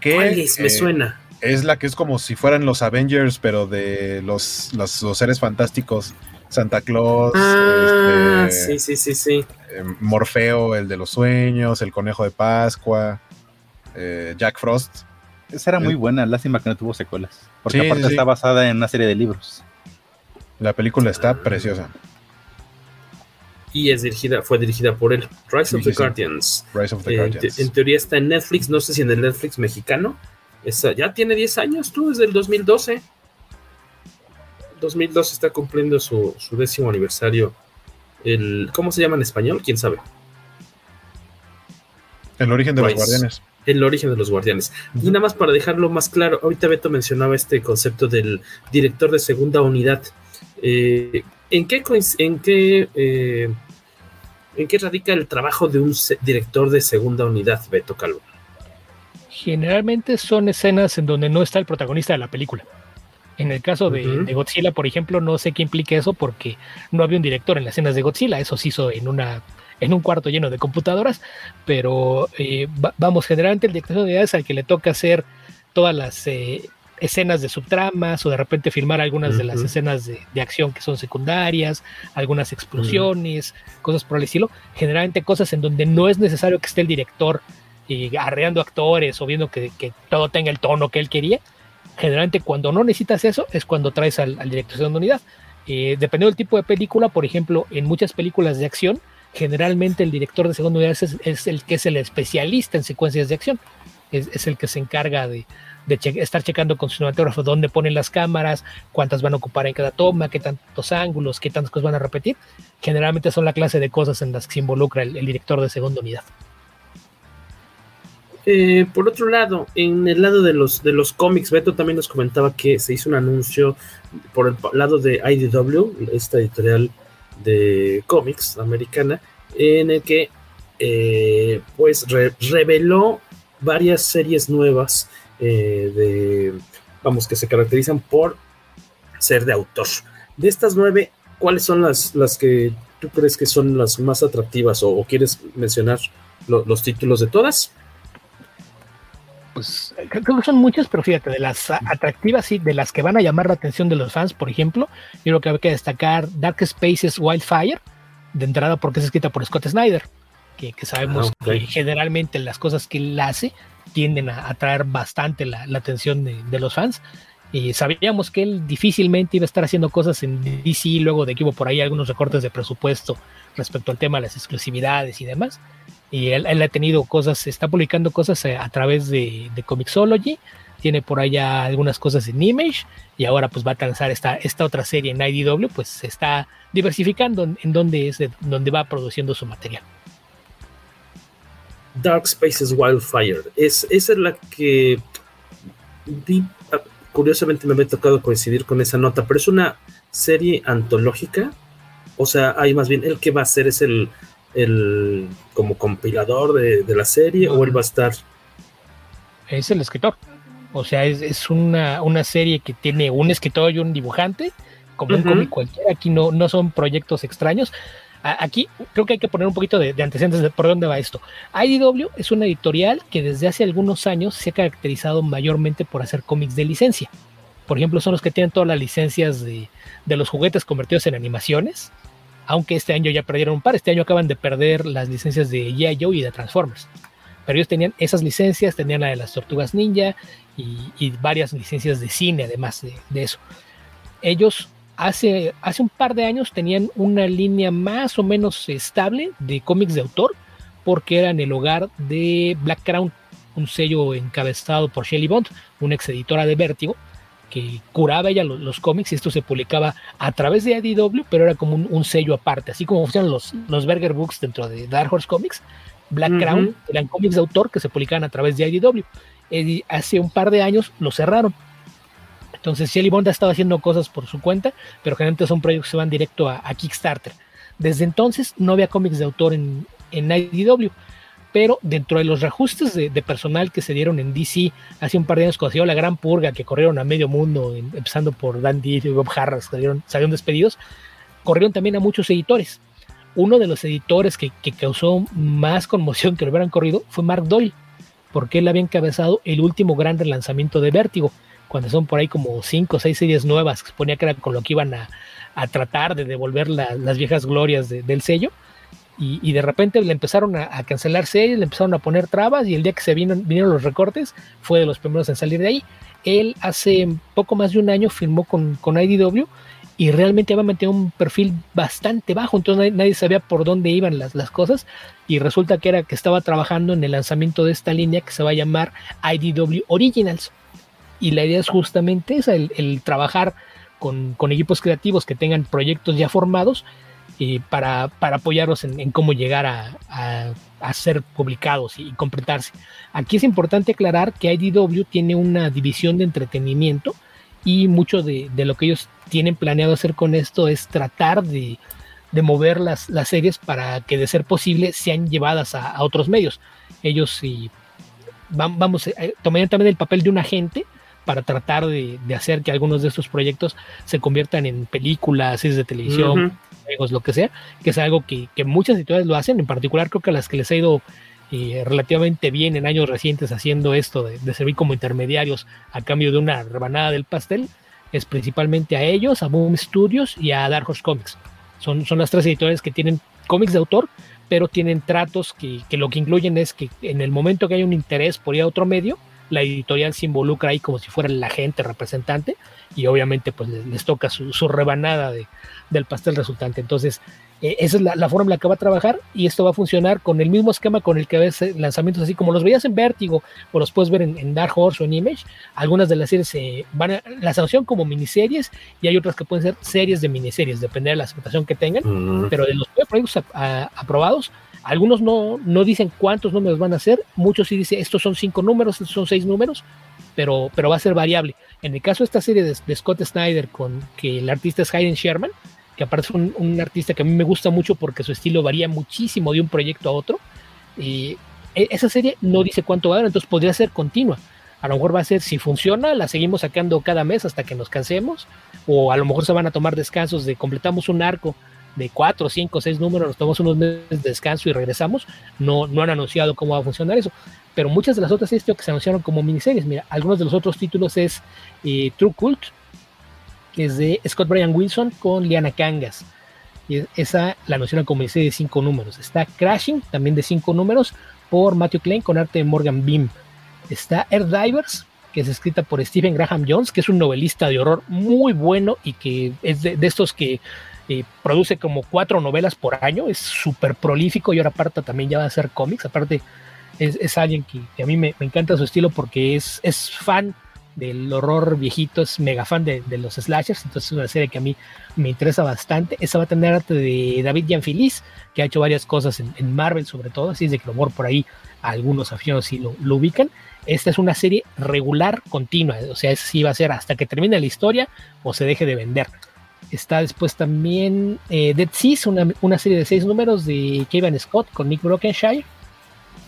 S5: Que,
S4: es? Me eh, suena.
S5: Es la que es como si fueran los Avengers, pero de los, los, seres fantásticos. Santa Claus,
S4: ah, este, sí, sí, sí, sí.
S5: Eh, Morfeo, el de los sueños, el conejo de Pascua, eh, Jack Frost
S6: esa era muy buena, lástima que no tuvo secuelas. Porque aparte está basada en una serie de libros.
S5: La película está preciosa.
S4: y es dirigida, fue dirigida por él, Rise of the Guardians. en teoría está en Netflix, no sé si en el Netflix mexicano. ya tiene 10 años, tú, desde el 2012. 2012 está cumpliendo su, décimo aniversario. El, ¿Cómo se llama en español? ¿Quién sabe?
S5: El origen de los guardianes.
S4: El origen de los guardianes. Y nada más para dejarlo más claro, ahorita Beto mencionaba este concepto del director de segunda unidad. Eh, ¿En qué, en qué, eh, en qué radica el trabajo de un director de segunda unidad, Beto Calvo?
S7: Generalmente son escenas en donde no está el protagonista de la película. En el caso de, Godzilla, por ejemplo, no sé qué implica eso porque no había un director en las escenas de Godzilla. Eso se hizo en una en un cuarto lleno de computadoras, pero eh, vamos, generalmente el director de unidad es al que le toca hacer todas las eh, escenas de subtramas o de repente filmar algunas de las escenas de, acción que son secundarias, algunas explosiones, cosas por el estilo. Generalmente cosas en donde no es necesario que esté el director y arreando actores o viendo que, todo tenga el tono que él quería. Generalmente cuando no necesitas eso es cuando traes al, director de unidad. Eh, dependiendo del tipo de película, por ejemplo, en muchas películas de acción, generalmente el director de segunda unidad es, el que es el especialista en secuencias de acción. Es, el que se encarga de, estar checando con su cinematógrafo dónde ponen las cámaras, cuántas van a ocupar en cada toma, qué tantos ángulos, qué tantas cosas van a repetir. Generalmente son la clase de cosas en las que se involucra el, director de segunda unidad.
S4: Eh, por otro lado, en el lado de los, de los cómics, Beto también nos comentaba que se hizo un anuncio por el lado de IDW, esta editorial de cómics americana, en el que eh, pues reveló varias series nuevas eh, de, vamos, que se caracterizan por ser de autor. De estas nueve, ¿cuáles son las, las que tú crees que son las más atractivas o, quieres mencionar los títulos de todas?
S7: Pues creo que son muchas, pero fíjate, de las atractivas y de las que van a llamar la atención de los fans, por ejemplo, yo creo que hay que destacar Dark Spaces Wildfire, de entrada porque es escrita por Scott Snyder, que, sabemos ah, que generalmente las cosas que él hace tienden a atraer bastante la, atención de, los fans. Y sabíamos que él difícilmente iba a estar haciendo cosas en DC, luego de que hubo por ahí algunos recortes de presupuesto respecto al tema de las exclusividades y demás y él, ha tenido cosas, está publicando cosas eh, a, través de, de, Comixology, tiene por allá algunas cosas en Image y ahora pues va a lanzar esta, esta otra serie en IDW, pues se está diversificando en, donde es donde va produciendo su material.
S4: Dark Spaces Wildfire, es, esa es la que ah, curiosamente me había tocado coincidir con esa nota, pero es una serie antológica, o sea, hay más bien el que va a ser es el el como compilador de, la serie o él va a estar?
S7: Es el escritor. O sea, es, una, serie que tiene un escritor y un dibujante, como un cómic cualquiera. Aquí no, no son proyectos extraños. aquí creo que hay que poner un poquito de, antecedentes de por dónde va esto. IDW es una editorial que desde hace algunos años se ha caracterizado mayormente por hacer cómics de licencia. Por ejemplo, son los que tienen todas las licencias de, de los juguetes convertidos en animaciones aunque este año ya perdieron un par, este año acaban de perder las licencias de G.I. Joe y de Transformers. Pero ellos tenían esas licencias, tenían la de las Tortugas Ninja y, varias licencias de cine además de, eso. Ellos hace, hace un par de años tenían una línea más o menos estable de cómics de autor porque eran el hogar de Black Crown, un sello encabezado por Shelley Bond, una ex editora de Vértigo, que curaba ella los, cómics y esto se publicaba a través de IDW, pero era como un, sello aparte, así como funcionan los, los Berger Books dentro de Dark Horse Comics. Black Crown eran cómics de autor que se publicaban a través de IDW. Y hace un par de años lo cerraron. Entonces Shelly Bond ha estado haciendo cosas por su cuenta, pero generalmente son proyectos que se van directo a, Kickstarter. Desde entonces no había cómics de autor en, en IDW pero dentro de los reajustes de, personal que se dieron en DC hace un par de años, cuando se la gran purga que corrieron a medio mundo, empezando por Dan Didio y Bob Harras, que salieron despedidos, corrieron también a muchos editores. Uno de los editores que, causó más conmoción que lo hubieran corrido fue Mark Doyle, porque él había encabezado el último gran relanzamiento de Vértigo, cuando son por ahí como cinco o seis series nuevas que se que era con lo que iban a, tratar de devolver las viejas glorias del sello y, de repente le empezaron a, cancelar series, le empezaron a poner trabas y el día que se vino, vinieron los recortes fue de los primeros en salir de ahí. Él hace poco más de un año firmó con, con IDW y realmente había mantenido un perfil bastante bajo, entonces nadie, sabía por dónde iban las, las, cosas y resulta que era que estaba trabajando en el lanzamiento de esta línea que se va a llamar IDW Originals y la idea es justamente esa, el, trabajar con, equipos creativos que tengan proyectos ya formados para, para, apoyarlos en, cómo llegar a, ser publicados y, completarse. Aquí es importante aclarar que IDW tiene una división de entretenimiento y mucho de, lo que ellos tienen planeado hacer con esto es tratar de, mover las, las, series para que de ser posible sean llevadas a, otros medios. Ellos sí, vamos, eh, tomarían también el papel de un agente para tratar de, hacer que algunos de estos proyectos se conviertan en películas, series de televisión, juegos, lo que sea, que es algo que, muchas editoriales lo hacen, en particular creo que a las que les ha ido eh, relativamente bien en años recientes haciendo esto de, servir como intermediarios a cambio de una rebanada del pastel, es principalmente a ellos, a Boom Studios y a Dark Horse Comics. Son, son las tres editoriales que tienen cómics de autor, pero tienen tratos que, que lo que incluyen es que en el momento que hay un interés por ir a otro medio, la editorial se involucra ahí como si fuera el agente representante y obviamente pues les, toca su, rebanada de, del pastel resultante. Entonces, eh, esa es la, forma en la que va a trabajar y esto va a funcionar con el mismo esquema con el que ves eh, lanzamientos así como los veías en Vértigo o los puedes ver en, Dark Horse o en Image. Algunas de las series se van a la sanción como miniseries y hay otras que pueden ser series de miniseries, depende de la aceptación que tengan, pero de los proyectos aprobados algunos no, no dicen cuántos números van a ser, muchos sí dicen estos son cinco números, estos son seis números, pero, pero va a ser variable. En el caso de esta serie de, Scott Snyder, con que el artista es Hayden Sherman, que aparte es un, artista que a mí me gusta mucho porque su estilo varía muchísimo de un proyecto a otro, y e, esa serie no dice cuánto va a dar, entonces podría ser continua. A lo mejor va a ser, si funciona, la seguimos sacando cada mes hasta que nos cansemos, o a lo mejor se van a tomar descansos de completamos un arco de cuatro, cinco, seis números, nos tomamos unos meses de descanso y regresamos. No, no han anunciado cómo va a funcionar eso. Pero muchas de las otras series que se anunciaron como miniseries, mira, algunos de los otros títulos es eh, True Cult, que es de Scott Brian Wilson con Liana Kangas. Y esa la anunciaron como miniserie de cinco números. Está Crashing, también de cinco números, por Matthew Klein con arte de Morgan Beam. Está Air Divers, que es escrita por Stephen Graham Jones, que es un novelista de horror muy bueno y que es de estos que produce como cuatro novelas por año, es súper prolífico y ahora aparte también ya va a hacer cómics, aparte es, alguien que, a mí me, encanta su estilo porque es, es fan del horror viejito, es mega fan de, los slashers, entonces es una serie que a mí me interesa bastante. Esa va a tener arte de David Gianfilis, que ha hecho varias cosas en, Marvel sobre todo, así es de que lo por ahí algunos aficionados sí lo, lo, ubican. Esta es una serie regular, continua, o sea, sí va a ser hasta que termine la historia o se deje de vender. Está después también eh, Dead Seas, una, serie de seis números de Kevin Scott con Nick Brokenshire.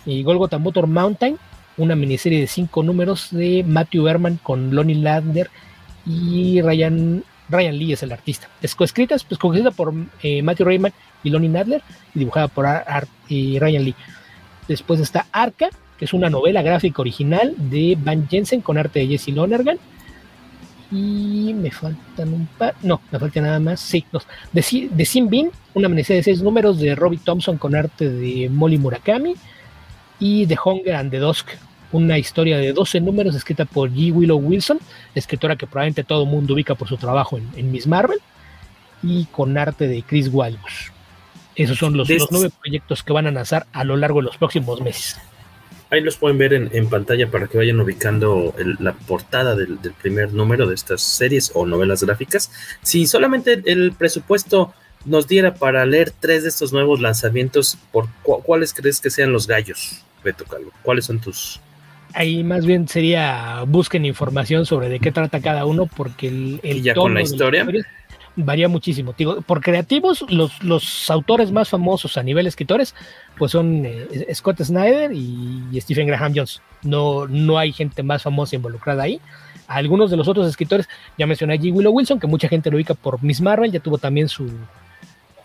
S7: Y Golgotha Motor Mountain, una miniserie de cinco números de Matthew Berman con Lonnie Lander y Ryan, Ryan Lee es el artista. Es coescrita, pues coescrita por eh, Matthew Rayman y Lonnie Nadler y dibujada por Ryan Lee. Después está Arca, que es una novela gráfica original de Van Jensen con arte de Jesse Lonergan y me faltan un par. No, me falta nada más. Sí, dos. De, de Sin Bean, una miniserie de seis números de Robbie Thompson con arte de Molly Murakami. Y The Hunger and the Dusk, una historia de 12 números escrita por G. Willow Wilson, escritora que probablemente todo el mundo ubica por su trabajo en, Miss Marvel. Y con arte de Chris Walbus. Esos son los, los nueve proyectos que van a lanzar a lo largo de los próximos meses.
S4: Ahí los pueden ver en, pantalla para que vayan ubicando la portada del, primer número de estas series o novelas gráficas. Si solamente el presupuesto nos diera para leer tres de estos nuevos lanzamientos, ¿por cuáles crees que sean los gallos, Beto Calvo? ¿Cuáles son tus...?
S7: Ahí más bien sería busquen información sobre de qué trata cada uno, porque el, el
S4: ¿Y ya con la historia
S7: varía muchísimo. Digo, por creativos, los, los autores más famosos a nivel escritores, pues son eh, Scott Snyder y, Stephen Graham Jones. No, no hay gente más famosa involucrada ahí. Algunos de los otros escritores, ya mencioné a G. Willow Wilson, que mucha gente lo ubica por Miss Marvel, ya tuvo también su,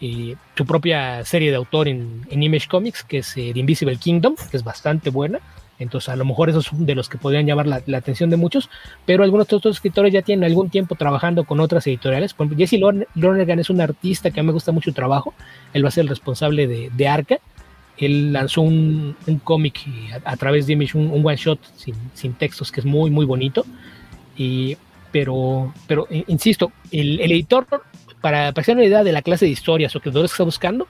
S7: eh, su propia serie de autor en, Image Comics, que es eh, The Invisible Kingdom, que es bastante buena. Entonces, a lo mejor esos de los que podrían llamar la, atención de muchos, pero algunos otros escritores ya tienen algún tiempo trabajando con otras editoriales. Jesse Lonergan es un artista que a mí me gusta mucho su trabajo. Él va a ser el responsable de, Arca. Él lanzó un, cómic a, través de Image, un, one shot sin, textos que es muy, muy bonito. Y, pero, pero insisto, el, editor para, para una idea de la clase de historias o que que está buscando,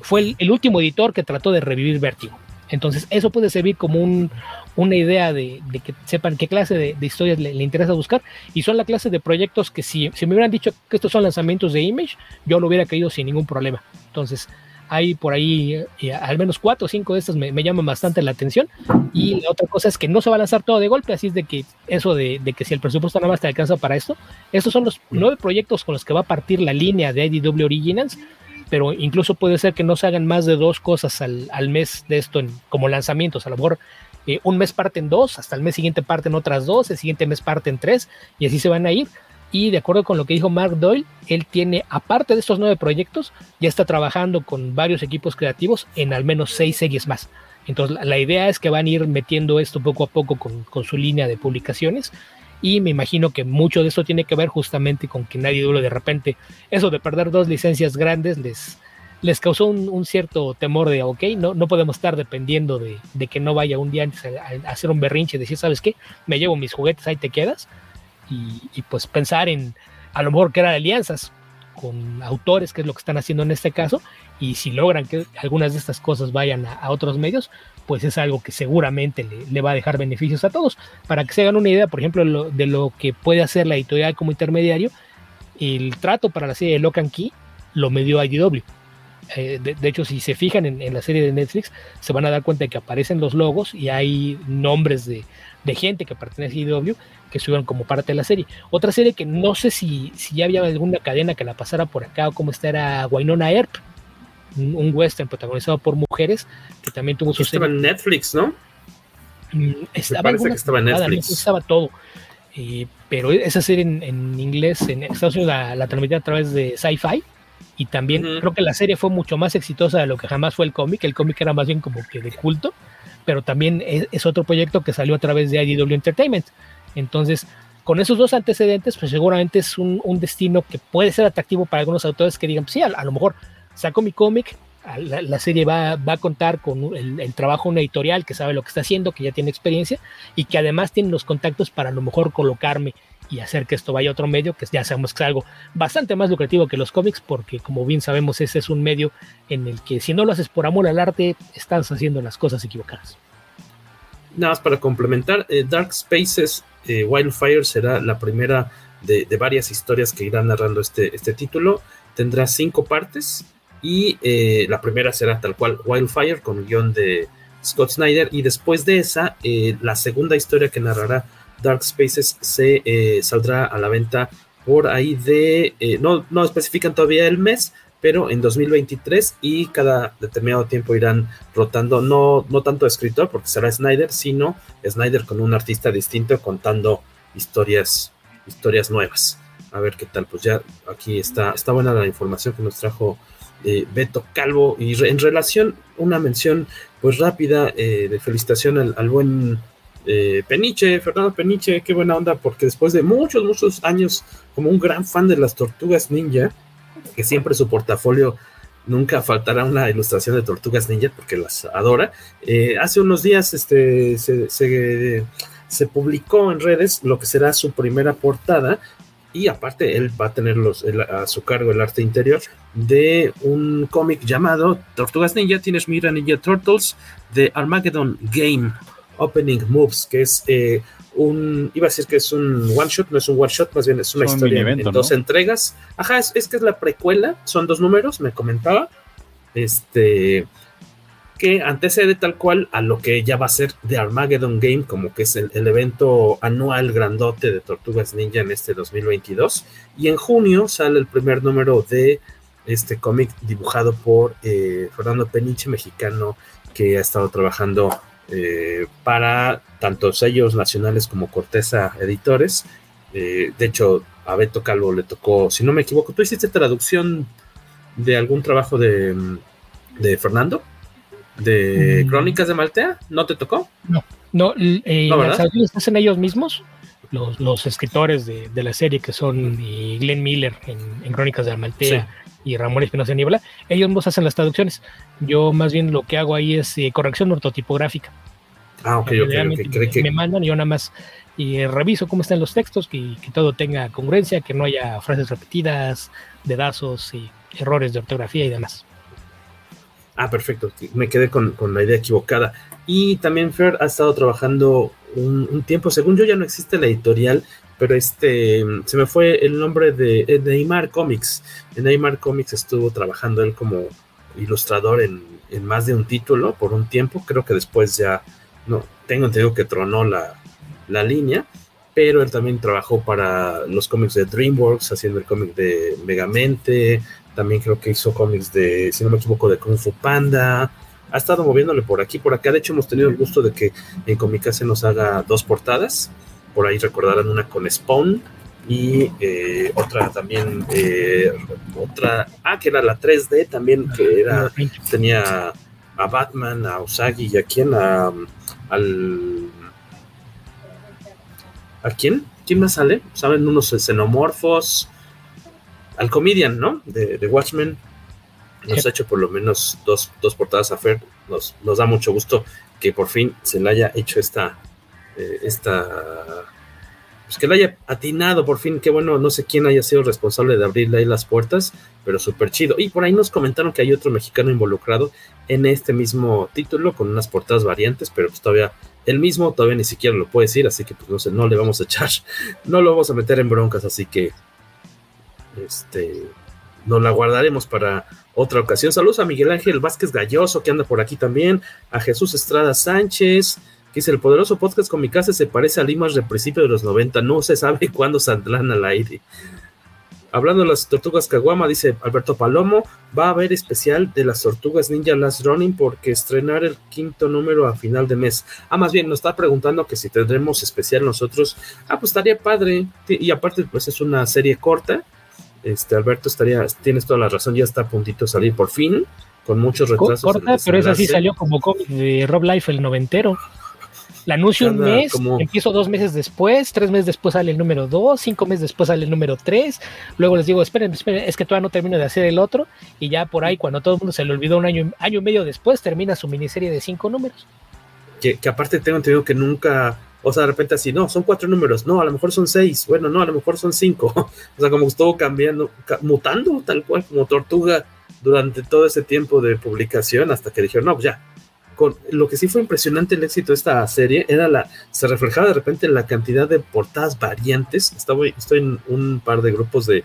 S7: fue el, último editor que trató de revivir Vértigo. Entonces, eso puede servir como un, una idea de, que sepan qué clase de, historias le, interesa buscar. Y son la clase de proyectos que si, si me hubieran dicho que estos son lanzamientos de Image, yo lo hubiera creído sin ningún problema. Entonces, hay por ahí eh, al menos cuatro o cinco de estas me, llaman bastante la atención. Y la otra cosa es que no se va a lanzar todo de golpe, así es de que eso de, que si el presupuesto nada más te alcanza para esto, estos son los nueve proyectos con los que va a partir la línea de IDW Originals, pero incluso puede ser que no se hagan más de dos cosas al, mes de esto como lanzamientos. A lo mejor eh, un mes parten dos, hasta el mes siguiente parten otras dos, el siguiente mes parten tres, y así se van a ir y de acuerdo con lo que dijo Mark Doyle, él tiene, aparte de estos nueve proyectos, ya está trabajando con varios equipos creativos en al menos seis series más. Entonces la idea es que van a ir metiendo esto poco a poco con, su línea de publicaciones y me imagino que mucho de esto tiene que ver justamente con que nadie duele de repente. Eso de perder dos licencias grandes les, les causó un, cierto temor de, ok, no, no podemos estar dependiendo de, que no vaya un día antes a, a, hacer un berrinche y decir, ¿sabes qué? Me llevo mis juguetes, ahí te quedas y, pues pensar en a lo mejor crear alianzas con autores, que es lo que están haciendo en este caso, y si logran que algunas de estas cosas vayan a, otros medios, pues es algo que seguramente le, va a dejar beneficios a todos. Para que se hagan una idea, por ejemplo, de lo que puede hacer la editorial como intermediario, el trato para la serie de Locan Key lo medió IDW. Eh, de, hecho, si se fijan en, en, la serie de Netflix, se van a dar cuenta de que aparecen los logos y hay nombres de, de gente que pertenece a IDW que estuvieron como parte de la serie. Otra serie que no sé si, si ya había alguna cadena que la pasara por acá o cómo está era Wynonna Earp, un, western protagonizado por mujeres que también tuvo su
S4: estaba en Netflix, ¿no?
S7: Mm, estaba, que estaba en Netflix. Estaba todo. Eh, pero esa serie en, inglés en Estados Unidos la, la transmitía a través de Sci-Fi y también creo que la serie fue mucho más exitosa de lo que jamás fue el cómic. El cómic era más bien como que de culto pero también es, otro proyecto que salió a través de IDW Entertainment. Entonces, con esos dos antecedentes, pues seguramente es un, destino que puede ser atractivo para algunos autores que digan, pues sí, a, lo mejor saco mi cómic, la, serie va, a contar con el, trabajo de un editorial que sabe lo que está haciendo, que ya tiene experiencia y que además tiene los contactos para a lo mejor colocarme y hacer que esto vaya a otro medio, que ya sabemos que es algo bastante más lucrativo que los cómics, porque como bien sabemos ese es un medio en el que si no lo haces por amor al arte, estás haciendo las cosas equivocadas.
S4: Nada más para complementar, eh, Dark Spaces eh, Wildfire será la primera de, varias historias que irán narrando este, este título. Tendrá cinco partes y eh, la primera será tal cual Wildfire con guion de Scott Snyder y después de esa, la segunda historia que narrará Dark Spaces se eh, saldrá a la venta por ahí de, eh, no, no especifican todavía el mes, pero en 2023 y cada determinado tiempo irán rotando, no, no tanto escritor, porque será Snyder, sino Snyder con un artista distinto contando historias, historias nuevas. A ver qué tal, pues ya aquí está, está buena la información que nos trajo eh, Beto Calvo y en relación, una mención pues rápida de felicitación al buen eh, Peniche, Fernando Peniche, qué buena onda, porque después de muchos, muchos años, como un gran fan de las tortugas ninja, que siempre su portafolio nunca faltará una ilustración de tortugas ninja, porque las adora. Eh, hace unos días este, se, publicó en redes lo que será su primera portada. Y aparte, él va a tener a su cargo el arte interior de un cómic llamado Tortugas Ninja, Tienes Mira Ninja Turtles, de Armageddon Game Opening Moves, que es eh, un, iba a decir que es un one shot, no es un one shot, más bien es una historia en, dos entregas. Ajá, es, que es la precuela, son dos números, me comentaba, este, que antecede tal cual a lo que ya va a ser The Armageddon Game, como que es el, evento anual grandote de Tortugas Ninja en este 2022. Y en junio sale el primer número de este cómic dibujado por eh, Fernando Peniche, mexicano, que ha estado trabajando eh, para tanto sellos nacionales como Corteza Editores. Eh, de hecho, a Beto Calvo le tocó, si no me equivoco, ¿tú hiciste traducción de algún trabajo de, de Fernando? ¿De mm. Crónicas de Maltea? ¿No te tocó?
S7: No, no, eh, las hacen ellos mismos, los, escritores de, la serie que son Glenn Miller en, Crónicas de Maltea y Ramón Espinosa Niebla, ellos nos hacen las traducciones. Yo más bien lo que hago ahí es eh, corrección ortotipográfica.
S4: Ah, ok, ok,
S7: Me mandan y yo nada más y reviso cómo están los textos, que, que todo tenga congruencia, que no haya frases repetidas, dedazos y errores de ortografía y demás.
S4: Ah, perfecto. Me quedé con, la idea equivocada. Y también Fer ha estado trabajando un, tiempo. Según yo ya no existe la editorial, pero este se me fue el nombre de, Neymar Comics. En Neymar Comics estuvo trabajando él como ilustrador en, más de un título por un tiempo. Creo que después ya no tengo entendido que tronó la, la línea. Pero él también trabajó para los cómics de DreamWorks, haciendo el cómic de Megamente, también creo que hizo cómics de, si no me equivoco, de Kung Fu Panda. Ha estado moviéndole por aquí, por acá. De hecho, hemos tenido el gusto de que en Comicase nos haga dos portadas. Por ahí recordarán una con Spawn y eh, otra también, eh, otra, ah, que era la 3D también, que era, tenía a Batman, a Usagi y a quién, a, al... ¿A quién? ¿Quién más sale? ¿Saben? Unos xenomorfos, al comedian, ¿no? De, Watchmen. Nos ha hecho por lo menos dos, portadas a Fer. Nos, nos, da mucho gusto que por fin se le haya hecho esta, eh, esta, pues que le haya atinado por fin. Qué bueno, no sé quién haya sido responsable de abrirle ahí las puertas, pero súper chido. Y por ahí nos comentaron que hay otro mexicano involucrado en este mismo título con unas portadas variantes, pero pues todavía el mismo todavía ni siquiera lo puede decir, así que pues no sé, no le vamos a echar, no lo vamos a meter en broncas, así que este, nos la guardaremos para otra ocasión. Saludos a Miguel Ángel Vázquez Galloso, que anda por aquí también, a Jesús Estrada Sánchez, que dice, el poderoso podcast con mi casa se parece a Limas de principio de los 90, no se sabe cuándo saldrán al aire. Hablando de las tortugas Caguama, dice Alberto Palomo, va a haber especial de las tortugas ninja Last Running porque estrenar el quinto número a final de mes. Ah, más bien, nos está preguntando que si tendremos especial nosotros. Ah, pues estaría padre. Y aparte, pues es una serie corta este, Alberto, estaría, tienes toda la razón, ya está a puntito de salir por fin, con muchos retrasos.
S7: Corta, pero esa sí salió como cómic de Rob Life, el noventero. La anuncio un mes, empiezo dos meses después, tres meses después sale el número dos, cinco meses después sale el número tres, luego les digo, esperen, esperen, es que todavía no termino de hacer el otro, y ya por ahí, cuando todo el mundo se le olvidó un año, año y medio después, termina su miniserie de cinco números.
S4: Que, que aparte tengo entendido que nunca o sea, de repente así, no, son cuatro números, no, a lo mejor son seis, bueno, no, a lo mejor son cinco. o sea, como estuvo cambiando, mutando tal cual como tortuga durante todo ese tiempo de publicación hasta que dijeron, no, pues ya. Lo que sí fue impresionante el éxito de esta serie era la, se reflejaba de repente en la cantidad de portadas variantes. Estoy en un par de grupos de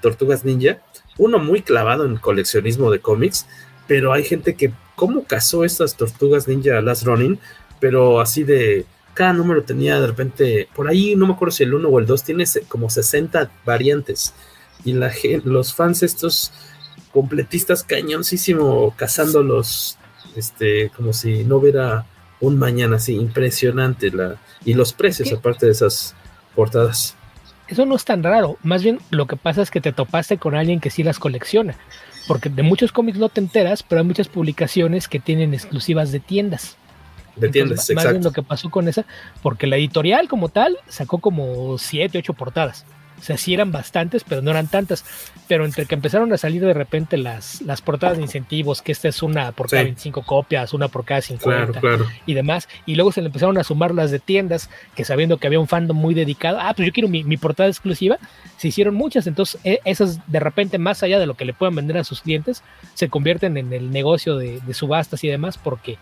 S4: tortugas ninja, uno muy clavado en coleccionismo de cómics, pero hay gente que, ¿cómo cazó estas tortugas ninja Last Running? Pero así de, cada número tenía de repente, por ahí no me acuerdo si el 1 o el 2, tiene como 60 variantes. Y los fans estos completistas cañoncísimo cazándolos, este, como si no hubiera un mañana así, impresionante. La, y los precios aparte de esas portadas.
S7: Eso no es tan raro, más bien lo que pasa es que te topaste con alguien que sí las colecciona, porque de muchos cómics no te enteras, pero hay muchas publicaciones que tienen exclusivas de tiendas.
S4: ¿Me
S7: Más bien lo que pasó con esa, porque la editorial como tal sacó como siete, ocho portadas. O sea, sí eran bastantes, pero no eran tantas. Pero entre que empezaron a salir de repente las, las portadas de incentivos, que esta es una por cada 25 copias, una por cada 50 y demás, y luego se le empezaron a sumar las de tiendas, que sabiendo que había un fandom muy dedicado, ah, pues yo quiero mi, mi portada exclusiva, se hicieron muchas. Entonces, e, esas de repente, más allá de lo que le puedan vender a sus clientes, se convierten en el negocio de, de subastas y demás, porque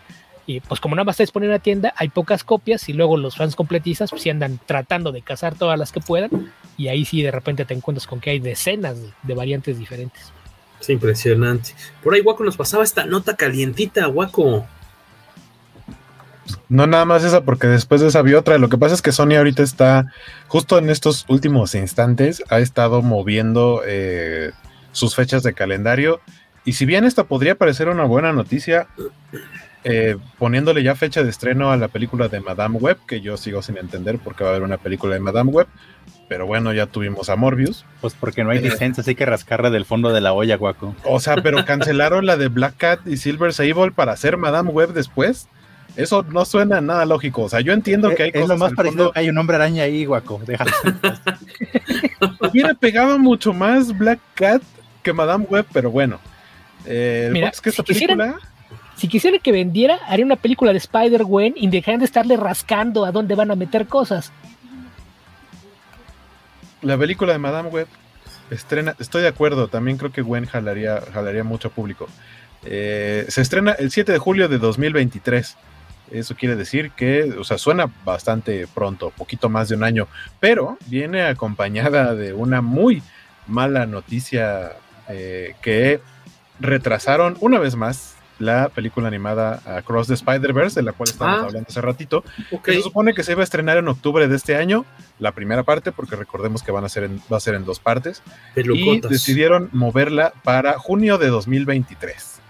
S7: y pues como nada más está disponible en la tienda, hay pocas copias y luego los fans completistas pues sí andan tratando de cazar todas las que puedan y ahí sí de repente te encuentras con que hay decenas de, variantes diferentes.
S4: Es impresionante. Por ahí Waco nos pasaba esta nota calientita, Waco.
S5: No nada más esa, porque después de esa vi otra. Lo que pasa es que Sony ahorita está, justo en estos últimos instantes, ha estado moviendo eh, sus fechas de calendario. Y si bien esta podría parecer una buena noticia, eh, poniéndole ya fecha de estreno a la película de Madame Web, que yo sigo sin entender por qué va a haber una película de Madame Web, pero bueno, ya tuvimos a Morbius.
S6: Pues porque no hay eh, licencia, así que rascarla del fondo de la olla, guaco.
S5: O sea, pero cancelaron la de Black Cat y Silver Sable para hacer Madame Web después. Eso no suena nada lógico. O sea, yo entiendo que hay
S6: es lo más parecido hay un hombre araña ahí, guaco. Déjalo.
S5: Hubiera pegado mucho más Black Cat que Madame Web, pero bueno. Eh, Mira, es que esta película.
S7: Si quisiera que vendiera, haría una película de Spider-Gwen y dejarían de estarle rascando a dónde van a meter cosas.
S5: La película de Madame Web estrena, estoy de acuerdo, también creo que Gwen jalaría, jalaría mucho público. Eh, se estrena el 7 de julio de 2023. Eso quiere decir que, o sea, suena bastante pronto, poquito más de un año, pero viene acompañada de una muy mala noticia eh, que retrasaron una vez más la película animada Across the Spider-Verse, de la cual estábamos ah. hablando hace ratito. Que se supone que se iba a estrenar en octubre de este año, la primera parte, porque recordemos que van a ser en, va a ser en dos partes. Y decidieron moverla para junio de 2023.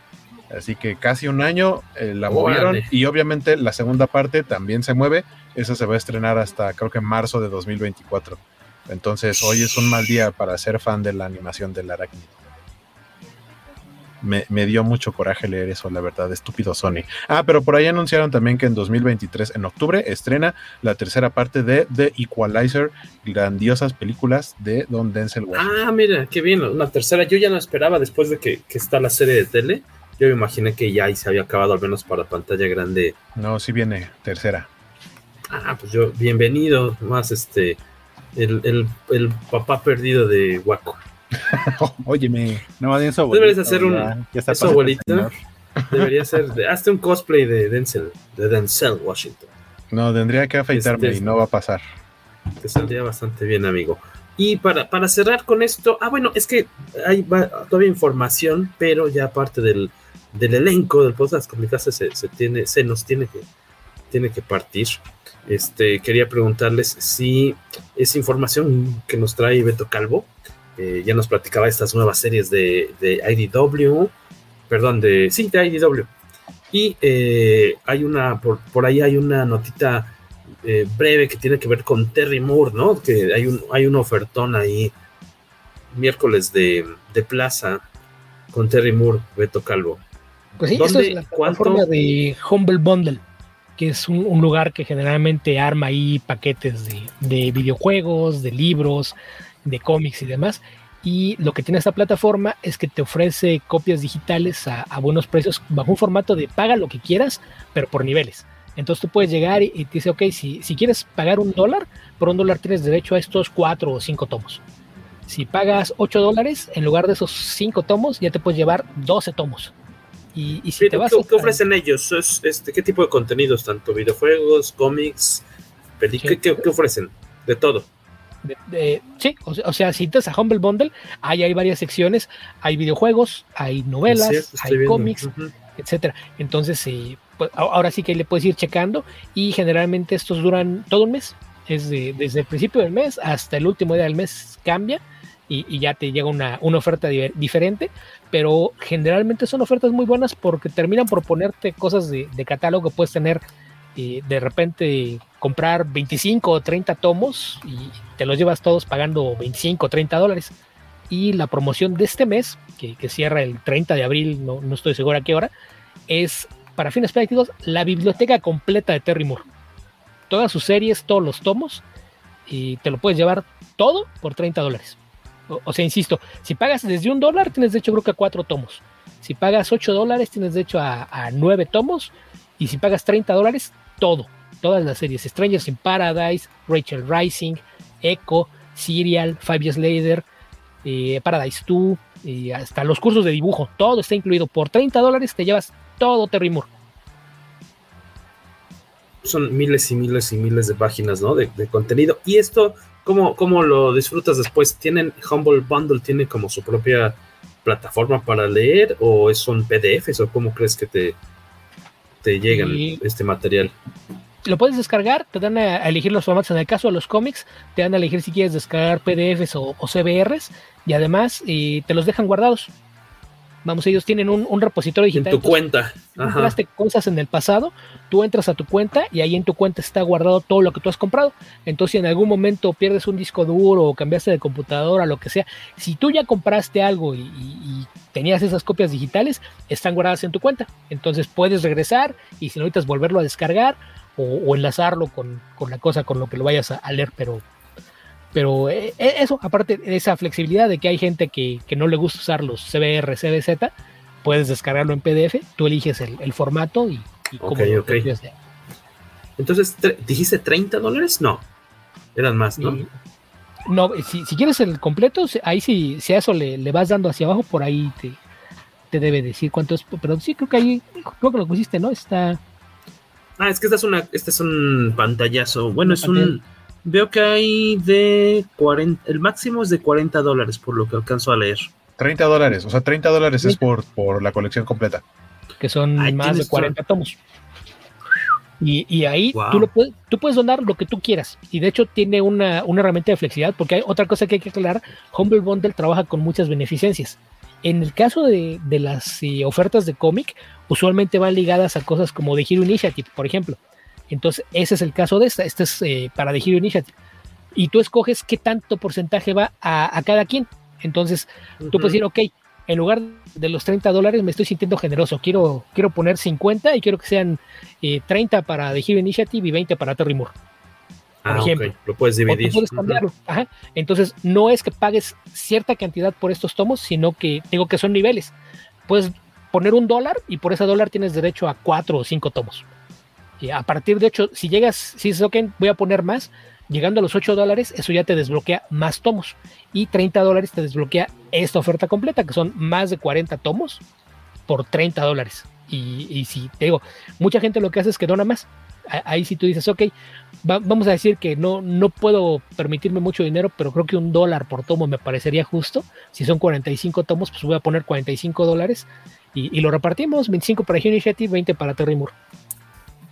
S5: Así que casi un año eh, la movieron y obviamente la segunda parte también se mueve. Esa se va a estrenar hasta creo que en marzo de 2024. Entonces hoy es un mal día para ser fan de la animación del Arachnid. Me, me, dio mucho coraje leer eso, la verdad, estúpido Sony. Ah, pero por ahí anunciaron también que en 2023, en octubre, estrena la tercera parte de The Equalizer, grandiosas películas de Don Denzel
S4: Washington. Ah, mira, qué bien, una tercera. Yo ya no esperaba después de que, que está la serie de tele yo me imaginé que ya se había acabado, al menos para pantalla grande.
S5: No, sí viene, tercera.
S4: Ah, pues yo, bienvenido, más este, el, papá perdido de Waco.
S5: Óyeme,
S6: no, de
S4: eso Deberías hacer un. Ya, eso, abuelita. Debería ser. De, hazte un cosplay de Denzel, de Denzel Washington.
S5: No, tendría que afeitarme este, y no va a pasar.
S4: Te saldría bastante bien, amigo. Y para, para cerrar con esto, ah, bueno, es que hay todavía información, pero ya aparte del, del elenco del podcast con se, se, tiene, se nos tiene que, tiene que partir. Este, quería preguntarles si esa información que nos trae Beto Calvo, eh, ya nos platicaba estas nuevas series de, de IDW, perdón, de, sí, de IDW. Y eh, hay una, por, por, ahí hay una notita eh, breve que tiene que ver con Terry Moore, ¿no? Que hay un, hay un ofertón ahí, miércoles de, de plaza, con Terry Moore, Beto Calvo.
S7: Pues sí, esto es la plataforma de Humble Bundle, que es un, lugar que generalmente arma ahí paquetes de, videojuegos, de libros, de cómics y demás. Y lo que tiene esta plataforma es que te ofrece copias digitales a, buenos precios bajo un formato de paga lo que quieras, pero por niveles. Entonces tú puedes llegar y, te dice, ok, si, si quieres pagar un dólar, por un dólar tienes derecho a estos cuatro o cinco tomos. Si pagas ocho dólares, en lugar de esos cinco tomos, ya te puedes llevar 12 tomos. Y, si te vas
S4: ¿qué, ofrecen ellos? este, ¿Qué tipo de contenidos? ¿Tanto videojuegos, cómics, películas? ¿qué, ofrecen? De todo.
S7: Sí, o, sea, si entras a Humble Bundle, ahí hay varias secciones, hay videojuegos, hay novelas, hay cómics, etcétera. Entonces, eh, pues, ahora sí que le puedes ir checando y generalmente estos duran todo un mes. Es desde el principio del mes hasta el último día del mes cambia y, ya te llega una, una oferta diferente, pero generalmente son ofertas muy buenas porque terminan por ponerte cosas de, catálogo que puedes tener de repente comprar 25 o 30 tomos y te los llevas todos pagando 25 o 30 dólares. Y la promoción de este mes, que, cierra el 30 de abril, no, no, estoy seguro a qué hora, es para fines prácticos la biblioteca completa de Terry Moore. Todas sus series, todos los tomos, y te lo puedes llevar todo por 30 dólares. O, sea, insisto, si pagas desde un dólar, tienes derecho creo que a cuatro tomos. Si pagas 8 dólares, tienes derecho a, a 9 tomos. Y si pagas 30 dólares, todo. Todas las series. Strangers in Paradise, Rachel Rising, Echo, Serial, Five Years Later, eh, Paradise 2, y hasta los cursos de dibujo. Todo está incluido. Por 30 dólares te llevas todo Terry Moore.
S4: Son miles y miles y miles de páginas, ¿no? De, de contenido. Y esto ¿Cómo, lo disfrutas después? ¿Tienen Humble Bundle, tiene como su propia plataforma para leer o son PDFs o cómo crees que te, te llegan este material?
S7: Lo puedes descargar, te dan a elegir los formatos. En el caso de los cómics, te dan a elegir si quieres descargar PDFs o, o CBRs y además eh, te los dejan guardados. Vamos, ellos tienen un, repositorio digital.
S4: En tu cuenta.
S7: Compraste cosas en el pasado, tú entras a tu cuenta y ahí en tu cuenta está guardado todo lo que tú has comprado. Entonces, si en algún momento pierdes un disco duro o cambiaste de computadora, lo que sea, si tú ya compraste algo y, tenías esas copias digitales, están guardadas en tu cuenta. Entonces, puedes regresar y si necesitas volverlo a descargar o, enlazarlo con, la cosa con lo que lo vayas a leer, pero pero eh, eh, eso, aparte de esa flexibilidad de que hay gente que, no le gusta usar los CBR, CBZ, puedes descargarlo en PDF, tú eliges el, formato y, y
S4: cómo Entonces, ¿dijiste 30 dólares? No, eran más, ¿no?
S7: no, si, si, quieres el completo, ahí si, si a eso le, le, vas dando hacia abajo, por ahí te, te debe decir cuánto es. Pero sí, creo que ahí, creo que lo pusiste, ¿no? Está.
S4: Ah, es que esta es una, este es un pantallazo. Bueno, es un. Veo que hay de 40, el máximo es de 40 dólares, por lo que alcanzo a leer.
S5: 30 dólares, o sea, 30 dólares es por, por la colección completa.
S7: Que son más de 40 tomos. Y, ahí tú, lo puedes, tú puedes donar lo que tú quieras. Y de hecho tiene una, una, herramienta de flexibilidad, porque hay otra cosa que hay que aclarar, Humble Bundle trabaja con muchas beneficencias. En el caso de, de las eh, ofertas de cómic, usualmente van ligadas a cosas como The Hero Initiative, por ejemplo. Entonces, ese es el caso de esta. Este es eh, para The Hero Initiative. Y tú escoges qué tanto porcentaje va a, cada quien. Entonces, tú puedes decir, ok, en lugar de los 30 dólares me estoy sintiendo generoso. Quiero, quiero poner 50 y quiero que sean 30 eh, para The Hero Initiative y 20 para Terry Moore.
S4: Por ah, ejemplo. Lo puedes dividir.
S7: puedes cambiarlo. Entonces, no es que pagues cierta cantidad por estos tomos, sino que digo que son niveles. Puedes poner un dólar y por ese dólar tienes derecho a cuatro o cinco tomos. Y a partir de hecho, si llegas, si dices, ok, voy a poner más, llegando a los 8 dólares, eso ya te desbloquea más tomos. Y 30 dólares te desbloquea esta oferta completa, que son más de 40 tomos por 30 dólares. Y, si te digo, mucha gente lo que hace es que dona más. Ahí si tú dices, ok, vamos a decir que no, no puedo permitirme mucho dinero, pero creo que un dólar por tomo me parecería justo. Si son 45 tomos, pues voy a poner 45 dólares y, lo repartimos, 25 para Initiative, 20 para Terry Moore.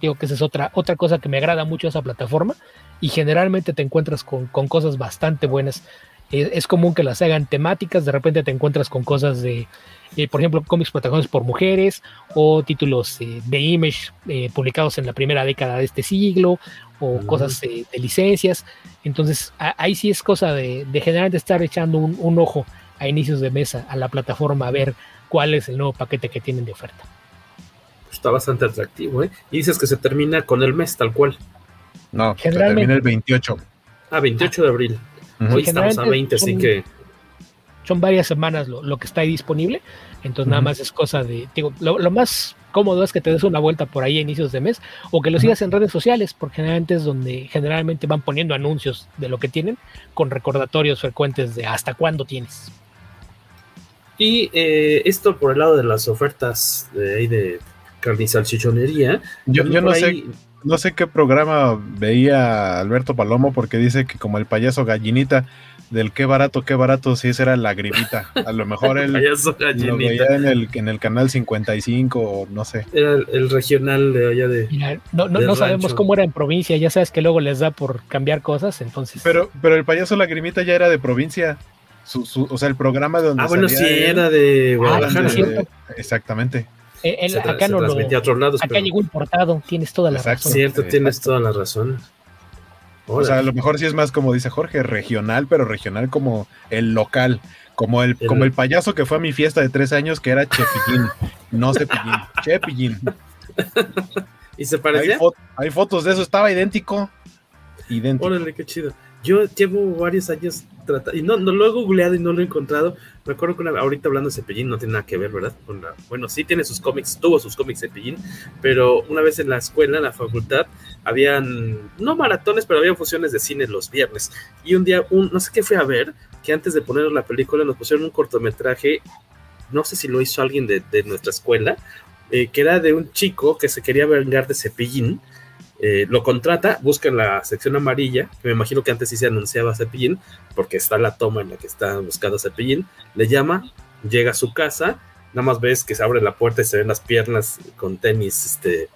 S7: Digo que esa es otra, otra cosa que me agrada mucho de esa plataforma y generalmente te encuentras con, cosas bastante buenas. Es, común que las hagan temáticas, de repente te encuentras con cosas de, eh, por ejemplo, cómics protagonizados por mujeres o títulos eh, de Image eh, publicados en la primera década de este siglo o cosas de licencias. Entonces, ahí sí es cosa de, de generalmente estar echando un, un, ojo a inicios de mesa a la plataforma a ver cuál es el nuevo paquete que tienen de oferta.
S4: Está bastante atractivo, ¿eh? Y dices que se termina con el mes tal cual.
S5: No, se termina el 28.
S4: Ah, 28 de abril. Hoy estamos a 20, así que...
S7: Son varias semanas lo, que está ahí disponible, entonces nada más es cosa de... Digo, lo, más cómodo es que te des una vuelta por ahí a inicios de mes o que lo sigas en redes sociales, porque generalmente es donde generalmente van poniendo anuncios de lo que tienen con recordatorios frecuentes de hasta cuándo tienes.
S4: Y eh, esto por el lado de las ofertas de de carnisalchichonería.
S5: Yo, yo no sé, no sé qué programa veía Alberto Palomo porque dice que como el payaso gallinita del qué barato, qué barato, si esa era la gripita. A lo mejor él lo veía en el, en el canal 55 o no sé.
S4: Era el, regional de allá de.
S7: no, no, sabemos cómo era en provincia, ya sabes que luego les da por cambiar cosas, entonces.
S5: Pero, pero el payaso la grimita ya era de provincia. Su, o sea, el programa donde.
S4: Ah, bueno, sí, era de
S5: Guadalajara. exactamente.
S7: Eh, acá no lo. Lados, acá llegó importado, tienes toda la razón.
S4: Cierto, tienes toda la razón.
S5: O sea, a lo mejor sí es más como dice Jorge, regional, pero regional como el local. Como el, como el payaso que fue a mi fiesta de tres años que era Chepillín. no Cepillín, Chepillín.
S4: ¿Y se parecía?
S5: Hay, fotos de eso, estaba idéntico. Idéntico.
S4: Órale, qué chido. Yo llevo varios años tratando, y no, lo he googleado y no lo he encontrado. Me acuerdo que ahorita hablando de Cepillín no tiene nada que ver, ¿verdad? Con la, bueno, sí tiene sus cómics, tuvo sus cómics Cepillín, pero una vez en la escuela, en la facultad, habían, no maratones, pero había funciones de cine los viernes. Y un día, un, no sé qué fue a ver, que antes de poner la película nos pusieron un cortometraje, no sé si lo hizo alguien de, nuestra escuela, eh, que era de un chico que se quería vengar de Cepillín eh, lo contrata, busca en la sección amarilla, que me imagino que antes sí se anunciaba Cepillín, porque está la toma en la que está buscando Cepillín, le llama, llega a su casa, nada más ves que se abre la puerta y se ven las piernas con tenis este,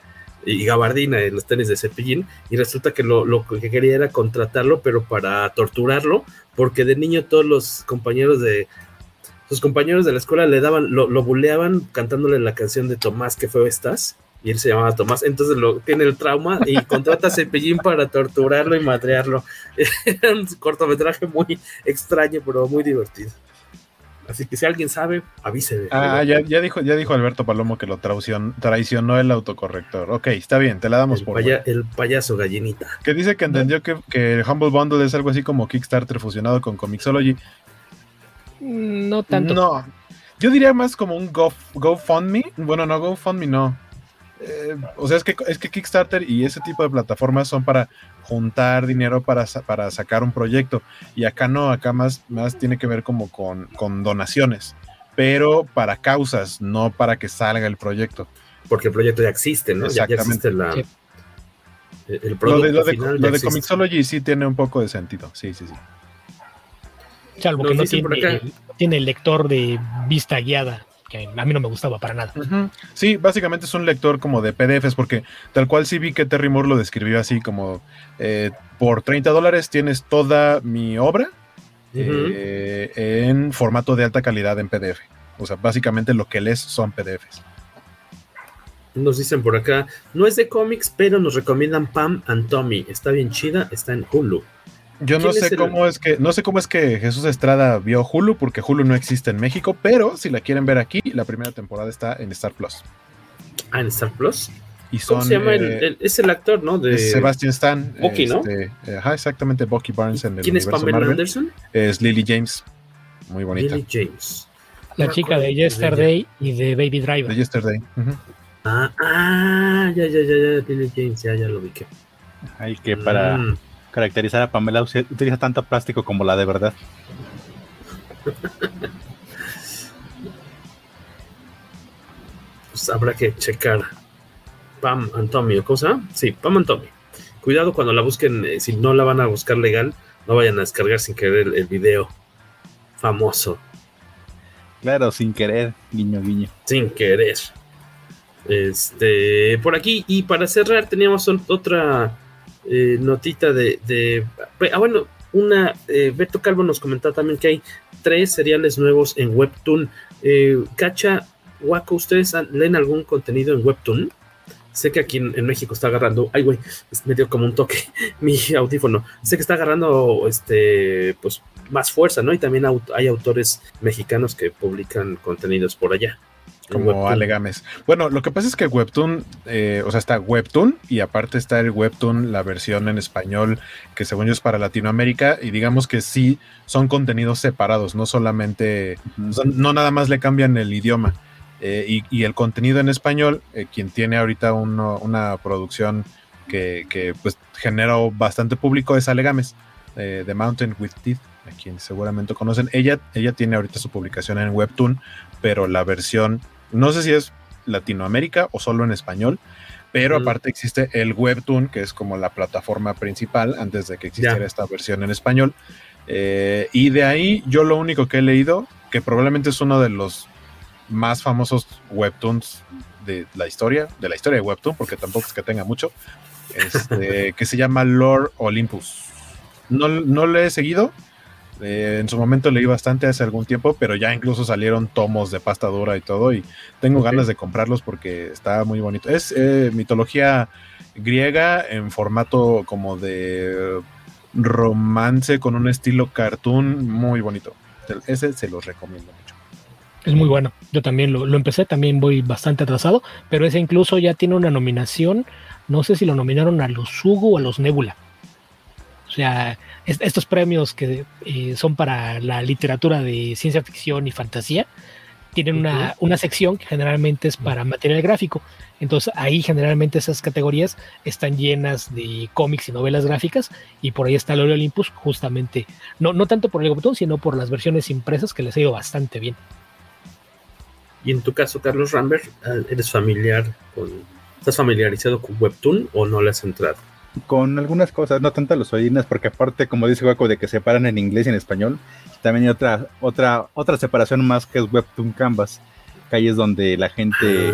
S4: y gabardina en los tenis de Cepillín, y resulta que lo, lo, que quería era contratarlo, pero para torturarlo, porque de niño todos los compañeros de... Sus compañeros de la escuela le daban, lo, lo buleaban cantándole la canción de Tomás, que fue estas, y él se llamaba Tomás, entonces lo, tiene el trauma y contrata a Cepillín para torturarlo y madrearlo. Era un cortometraje muy extraño, pero muy divertido. Así que si alguien sabe, avise.
S5: Ah, ya, ya, dijo, ya dijo Alberto Palomo que lo traicionó, el autocorrector. Ok, está bien, te la damos
S4: el
S5: por.
S4: el payaso gallinita.
S5: Que dice que entendió que, que, el Humble Bundle es algo así como Kickstarter fusionado con Comixology.
S7: No tanto.
S5: No. Yo diría más como un Go, GoFundMe. Bueno, no, GoFundMe no eh, o sea, es que, es que Kickstarter y ese tipo de plataformas son para juntar dinero para, para sacar un proyecto. Y acá no, acá más, más tiene que ver como con, con donaciones, pero para causas, no para que salga el proyecto.
S4: Porque el proyecto ya existe, ¿no? Ya, existe la,
S5: el producto lo de, final lo de Comixology sí tiene un poco de sentido, sí, sí, sí.
S7: Salvo que no tiene, tiene el lector de vista guiada que a mí no me gustaba para nada.
S5: Sí, básicamente es un lector como de PDFs, porque tal cual sí vi que Terry Moore lo describió así como eh, por 30 dólares tienes toda mi obra eh, en formato de alta calidad en PDF. O sea, básicamente lo que lees son PDFs.
S4: Nos dicen por acá, no es de cómics, pero nos recomiendan Pam and Tommy. Está bien chida, está en Hulu.
S5: Yo no sé cómo es que no sé cómo es que Jesús Estrada vio Hulu porque Hulu no existe en México, pero si la quieren ver aquí, la primera temporada está en Star Plus.
S4: Ah, en Star Plus.
S5: Y son,
S4: ¿Cómo se llama? Eh, es el actor, ¿no? De
S5: Sebastian Stan.
S4: Bucky, ¿no?
S5: Este, ajá, exactamente, Bucky Barnes en el
S4: ¿Quién es Pamela Anderson?
S5: Es Lily James. Muy bonita.
S4: Lily James.
S7: La chica de Yesterday y de Baby Driver.
S5: De Yesterday.
S4: ah, ah, ya, ya, ya, ya, Lily James, ya, ya lo vi que.
S6: Ay, que para. Mm caracterizar a Pamela utiliza tanto plástico como la de verdad.
S4: pues habrá que checar. Pam Antonio, ¿cosa? Sí, Pam Antonio. Cuidado cuando la busquen, eh, si no la van a buscar legal, no vayan a descargar sin querer el, video famoso.
S6: Claro, sin querer, guiño, guiño.
S4: Sin querer. Este, por aquí, y para cerrar, teníamos otra eh, notita de, Ah, bueno, una. Eh, Beto Calvo nos comentaba también que hay tres seriales nuevos en Webtoon. Eh, Cacha, Waco, ¿ustedes leen algún contenido en Webtoon? Sé que aquí en, México está agarrando. Ay, güey, me dio como un toque mi audífono. Sé que está agarrando este, pues, más fuerza, ¿no? Y también hay autores mexicanos que publican contenidos por allá
S5: como Alegames. Bueno, lo que pasa es que Webtoon, eh, o sea, está Webtoon y aparte está el Webtoon, la versión en español, que según yo es para Latinoamérica, y digamos que sí son contenidos separados, no solamente, no nada más le cambian el idioma. Eh, y, el contenido en español, eh, quien tiene ahorita una producción que, que, pues generó bastante público es Alegames, The Mountain with Teeth, a quien seguramente conocen. Ella, ella tiene ahorita su publicación en Webtoon, pero la versión no sé si es Latinoamérica o solo en español, pero aparte existe el Webtoon, que es como la plataforma principal antes de que existiera esta versión en español. Eh, y de ahí yo lo único que he leído, que probablemente es uno de los más famosos Webtoons de la historia, de la historia de Webtoon, porque tampoco es que tenga mucho, este, que se llama Lord Olympus. No, no lo he seguido, eh, en su momento leí bastante hace algún tiempo, pero ya incluso salieron tomos de pasta dura y todo, y tengo ganas de comprarlos porque está muy bonito. Es eh, mitología griega en formato como de romance con un estilo cartoon muy bonito. Ese se los recomiendo mucho.
S7: Es muy bueno. Yo también lo, lo empecé, también voy bastante atrasado, pero ese incluso ya tiene una nominación. No sé si lo nominaron a los Hugo o a los Nebula. O sea, estos premios que eh, son para la literatura de ciencia ficción y fantasía, tienen una, sección que generalmente es para material gráfico. Entonces ahí generalmente esas categorías están llenas de cómics y novelas gráficas y por ahí está Lore Olympus justamente, no, no tanto por el botón, sino por las versiones impresas que les ha ido bastante bien.
S4: Y en tu caso, Carlos Rambert, ¿eres familiar con, estás familiarizado con Webtoon o no le has entrado?
S6: Con algunas cosas, no tanto los orígenes, porque aparte, como dice Waco, de que separan en inglés y en español, también hay otra, otra, otra separación más que es Webtoon Canvas, que ahí es donde la gente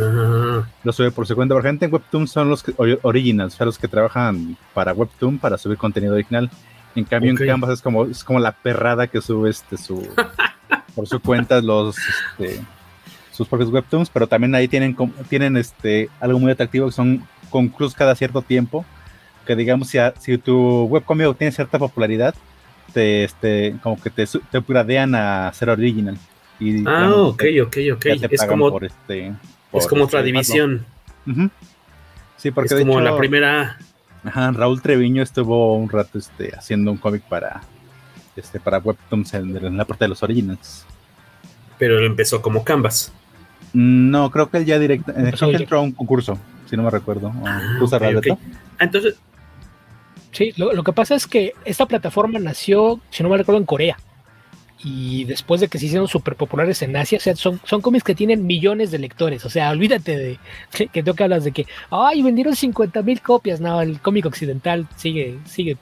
S6: lo sube por su cuenta. Porque gente en Webtoon son los que, originals, o sea, los que trabajan para Webtoon para subir contenido original. En cambio, en Canvas es como, es como la perrada que sube este su por su cuenta los este, sus propios webtoons, pero también ahí tienen tienen este algo muy atractivo que son con cruz cada cierto tiempo que digamos, si, si tu webcomic tiene cierta popularidad, te, este, como que te, te gradean a ser original.
S4: Y, ah, ok, ok, ok. Es como, este, es como otra división.
S6: Sí, porque
S4: es como la primera.
S6: Ajá, Raúl Treviño estuvo un rato este, haciendo un cómic para, este, para Webtoons en, la parte de los originals.
S4: Pero él empezó como Canvas.
S6: No, creo que él ya directamente entró a un concurso. si no me recuerdo.
S4: Ah, ah, entonces.
S7: Sí, lo, que pasa es que esta plataforma nació, si no me recuerdo, en Corea. Y después de que se hicieron súper populares en Asia, o sea, son, son cómics que tienen millones de lectores. O sea, olvídate de que tú que hablas de que, ay, vendieron 50 mil copias. No, el cómic occidental sigue, sigue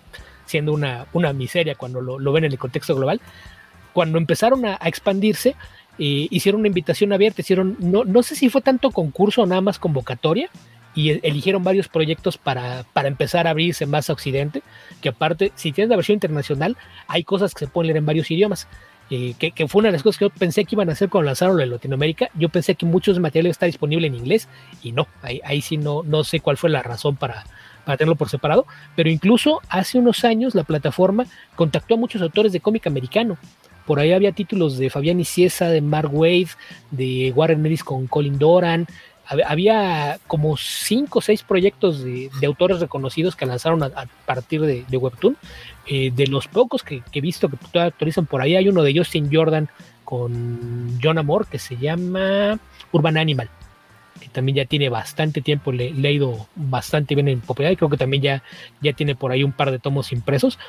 S7: siendo una, una miseria cuando lo, ven en el contexto global. Cuando empezaron a, expandirse, eh, hicieron una invitación abierta, hicieron, no, no sé si fue tanto concurso o nada más convocatoria, y e, eligieron varios proyectos para, para, empezar a abrirse más a Occidente, que aparte, si tienes la versión internacional, hay cosas que se pueden leer en varios idiomas. Eh, que, fue una de las cosas que yo pensé que iban a hacer con lanzarlo en Latinoamérica. Yo pensé que muchos materiales está disponible en inglés y no, ahí, ahí sí no, no sé cuál fue la razón para, para tenerlo por separado, pero incluso hace unos años la plataforma contactó a muchos autores de cómic americano. Por ahí había títulos de Fabián Iciesa, de Mark Wade, de Warren Ellis con Colin Doran, había como cinco o seis proyectos de, autores reconocidos que lanzaron a, partir de, Webtoon. Eh, de los pocos que, he visto que actualizan por ahí, hay uno de Justin Jordan con John Amor que se llama Urban Animal, que también ya tiene bastante tiempo leído bastante bien en popularidad y creo que también ya, ya tiene por ahí un par de tomos impresos.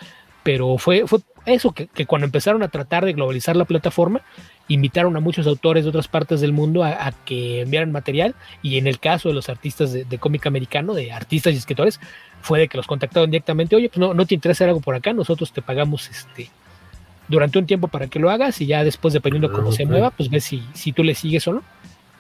S7: Pero fue, eso, que cuando empezaron a tratar de globalizar la plataforma, invitaron a muchos autores de otras partes del mundo a, que enviaran material y en el caso de los artistas de, cómic americano, de artistas y escritores, fue de que los contactaron directamente, oye, pues no, no te interesa algo por acá, nosotros te pagamos este durante un tiempo para que lo hagas y ya después dependiendo cómo se mueva, pues ves si, si tú le sigues o no.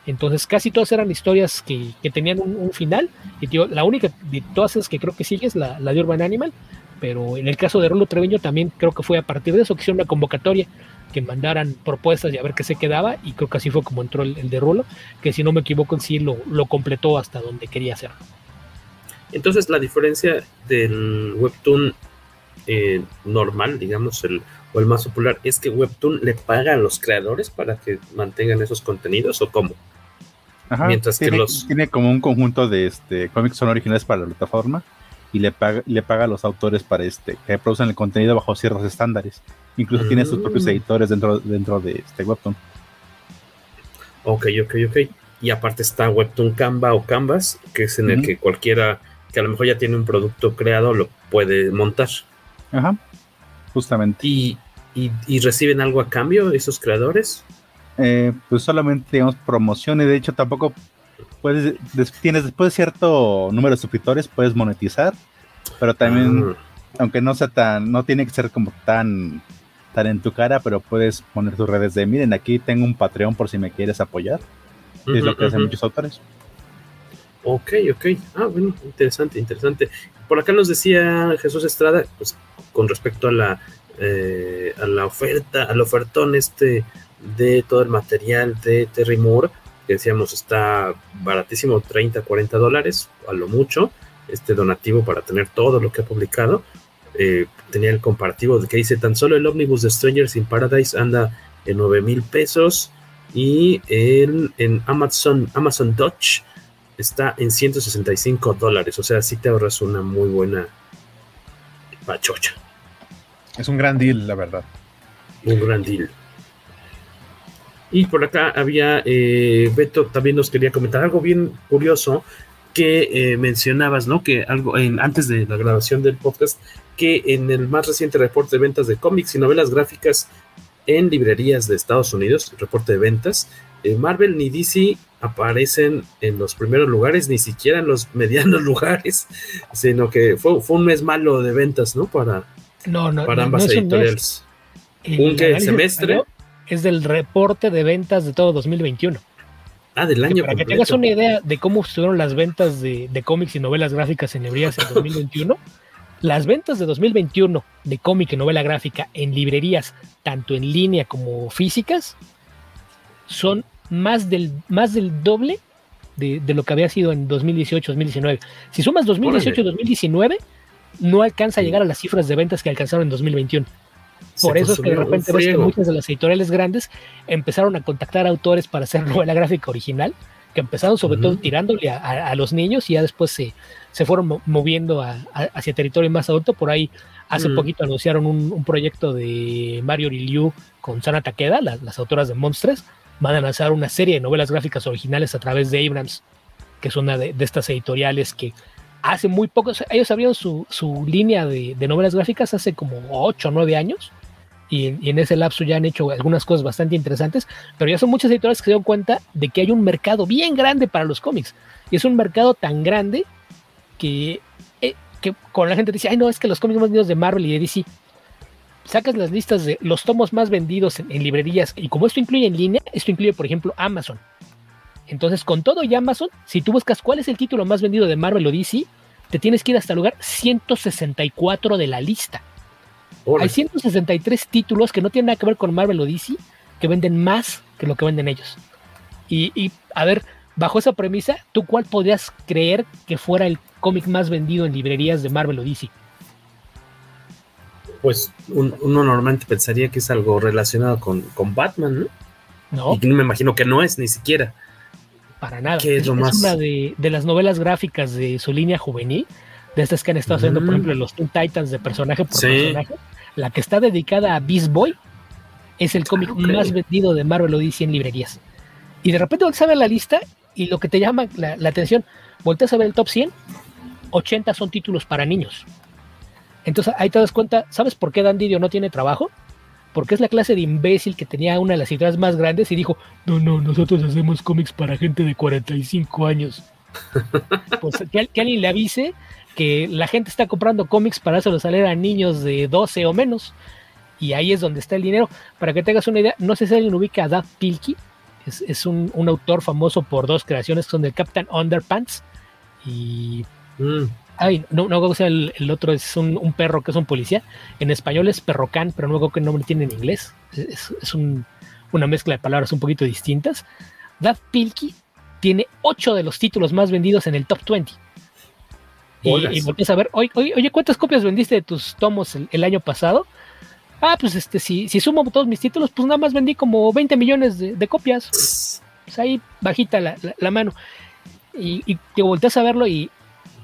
S7: Entonces casi todas eran historias que, que tenían un, final y tío, la única de todas esas que creo que sigue es la, la de Urban Animal, pero en el caso de Rolo Treviño también creo que fue a partir de eso que hicieron una convocatoria que mandaran propuestas y a ver qué se quedaba, y creo que así fue como entró el, de Rulo, que si no me equivoco en sí lo, lo completó hasta donde quería hacer.
S4: Entonces la diferencia del webtoon eh, normal, digamos, el, o el más popular, es que webtoon le paga a los creadores para que mantengan esos contenidos o cómo.
S6: Mientras que los tiene como un conjunto de este cómics son originales para la plataforma y le paga, le paga a los autores para este, que producen el contenido bajo ciertos estándares. Incluso tiene sus propios mm. editores dentro, dentro de este Webtoon.
S4: Ok, ok, ok. Y aparte está Webtoon Canva o Canvas, que es en el que cualquiera que a lo mejor ya tiene un producto creado lo puede montar.
S6: Ajá, justamente.
S4: ¿Y, y, reciben algo a cambio esos creadores?
S6: Eh, pues solamente, digamos, promociones. De hecho, tampoco puedes, tienes después de cierto número de suscriptores, puedes monetizar, pero también, ah. aunque no sea tan, no tiene que ser como tan, tan en tu cara, pero puedes poner tus redes de, miren, aquí tengo un Patreon por si me quieres apoyar. es lo que hacen muchos autores.
S4: Ok, ok. Ah, bueno, interesante, interesante. Por acá nos decía Jesús Estrada, pues con respecto a la, eh, a la oferta, al ofertón este de todo el material de Terry Moore, decíamos está baratísimo, 30, 40 dólares, a lo mucho, este donativo para tener todo lo que ha publicado. Eh, tenía el comparativo de que dice tan solo el ómnibus de Strangers in Paradise anda en 9 mil pesos y en, en Amazon, Amazon Dutch está en 165 dólares. O sea, si te ahorras una muy buena pachocha.
S5: Es un gran deal, la verdad.
S4: Un gran deal. Y por acá había, eh, Beto también nos quería comentar algo bien curioso que eh, mencionabas, ¿no? Que algo en, antes de la grabación del podcast, que en el más reciente reporte de ventas de cómics y novelas gráficas en librerías de Estados Unidos, el reporte de ventas, eh, Marvel ni DC aparecen en los primeros lugares, ni siquiera en los medianos lugares, sino que fue, fue un mes malo de ventas, ¿no? Para,
S7: no, no,
S4: para ambas editoriales. Un, semestre
S7: es del reporte de ventas de todo 2021.
S4: Ah, del año.
S7: para que tengas una idea de cómo estuvieron las ventas de, cómics y novelas gráficas en librerías en 2021, las ventas de 2021 de cómic y novela gráfica en librerías, tanto en línea como físicas, son más del, más del doble de, lo que había sido en 2018-2019. Si sumas 2018-2019, no alcanza a llegar a las cifras de ventas que alcanzaron en 2021. Por eso es que de repente ves que muchas de las editoriales grandes empezaron a contactar autores para hacer novela gráfica original, que empezaron sobre todo tirándole a, los niños y ya después se, se fueron moviendo hacia territorio más adulto. Por ahí hace poquito anunciaron un, proyecto de Mario Ryu con Sana Takeda, las autoras de Monstres, van a lanzar una serie de novelas gráficas originales a través de Abrams que es una de, estas editoriales que hace muy poco, ellos abrieron su, su línea de, novelas gráficas hace como 8 o 9 años. Y, en ese lapso ya han hecho algunas cosas bastante interesantes, pero ya son muchas editoriales que se dan cuenta de que hay un mercado bien grande para los cómics. Y es un mercado tan grande que, eh, que con la gente dice, ay no, es que los cómics más vendidos de Marvel y de DC, sacas las listas de los tomos más vendidos en, librerías y como esto incluye en línea, esto incluye por ejemplo Amazon. Entonces con todo y Amazon, si tú buscas cuál es el título más vendido de Marvel o DC, te tienes que ir hasta el lugar 164 de la lista. Hay 163 títulos que no tienen nada que ver con Marvel o DC que venden más que lo que venden ellos. Y, y a ver, bajo esa premisa, ¿tú cuál podrías creer que fuera el cómic más vendido en librerías de Marvel o DC?
S4: pues uno normalmente pensaría que es algo relacionado con, Batman, ¿no?
S7: No.
S4: Y me imagino que no es ni siquiera.
S7: Para nada. es, una de, las novelas gráficas de su línea juvenil, de estas que han estado haciendo, por mm. ejemplo, los Teen Titans de personaje por personaje. La que está dedicada a Beast Boy es el cómic más vendido de Marvel Odyssey en librerías. Y de repente volteas a ver la lista y lo que te llama la, la atención, volteas a ver el top 100, 80 son títulos para niños. Entonces ahí te das cuenta, ¿sabes por qué Dan Didio no tiene trabajo? Porque es la clase de imbécil que tenía una de las ciudades más grandes y dijo, no, no, nosotros hacemos cómics para gente de 45 años. pues que, alguien le avise que la gente está comprando cómics para hacerlo salir a niños de 12 o menos. Y ahí es donde está el dinero. Para que tengas una idea, no sé si alguien ubica a Dad Pilkey. Es, un, autor famoso por dos creaciones que son del Captain Underpants y mm. Ay, no, no creo el, el otro es un, perro que es un policía. En español es perrocán, pero no creo que el nombre tiene en inglés. Es, una mezcla de palabras un poquito distintas. Dad Pilkey tiene ocho de los títulos más vendidos en el top 20. Y, y a ver, oye, oye, ¿cuántas copias vendiste de tus tomos el, año pasado? Ah, pues este, si, si, sumo todos mis títulos, pues nada más vendí como 20 millones de, copias. Pues ahí bajita la, mano. Y, y te volteas a verlo y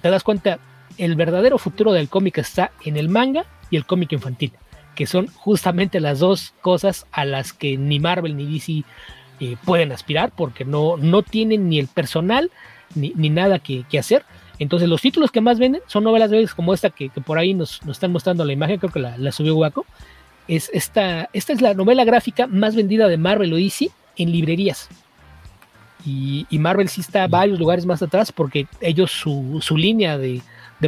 S7: te das cuenta, el verdadero futuro del cómic está en el manga y el cómic infantil, que son justamente las dos cosas a las que ni Marvel ni DC eh, pueden aspirar, porque no, no tienen ni el personal ni, nada que, hacer. Entonces los títulos que más venden son novelas breves como esta que, por ahí nos, están mostrando la imagen, creo que la, subió Waco. Es esta, esta es la novela gráfica más vendida de Marvel o DC en librerías. Y, Marvel sí está varios lugares más atrás porque ellos su, línea de,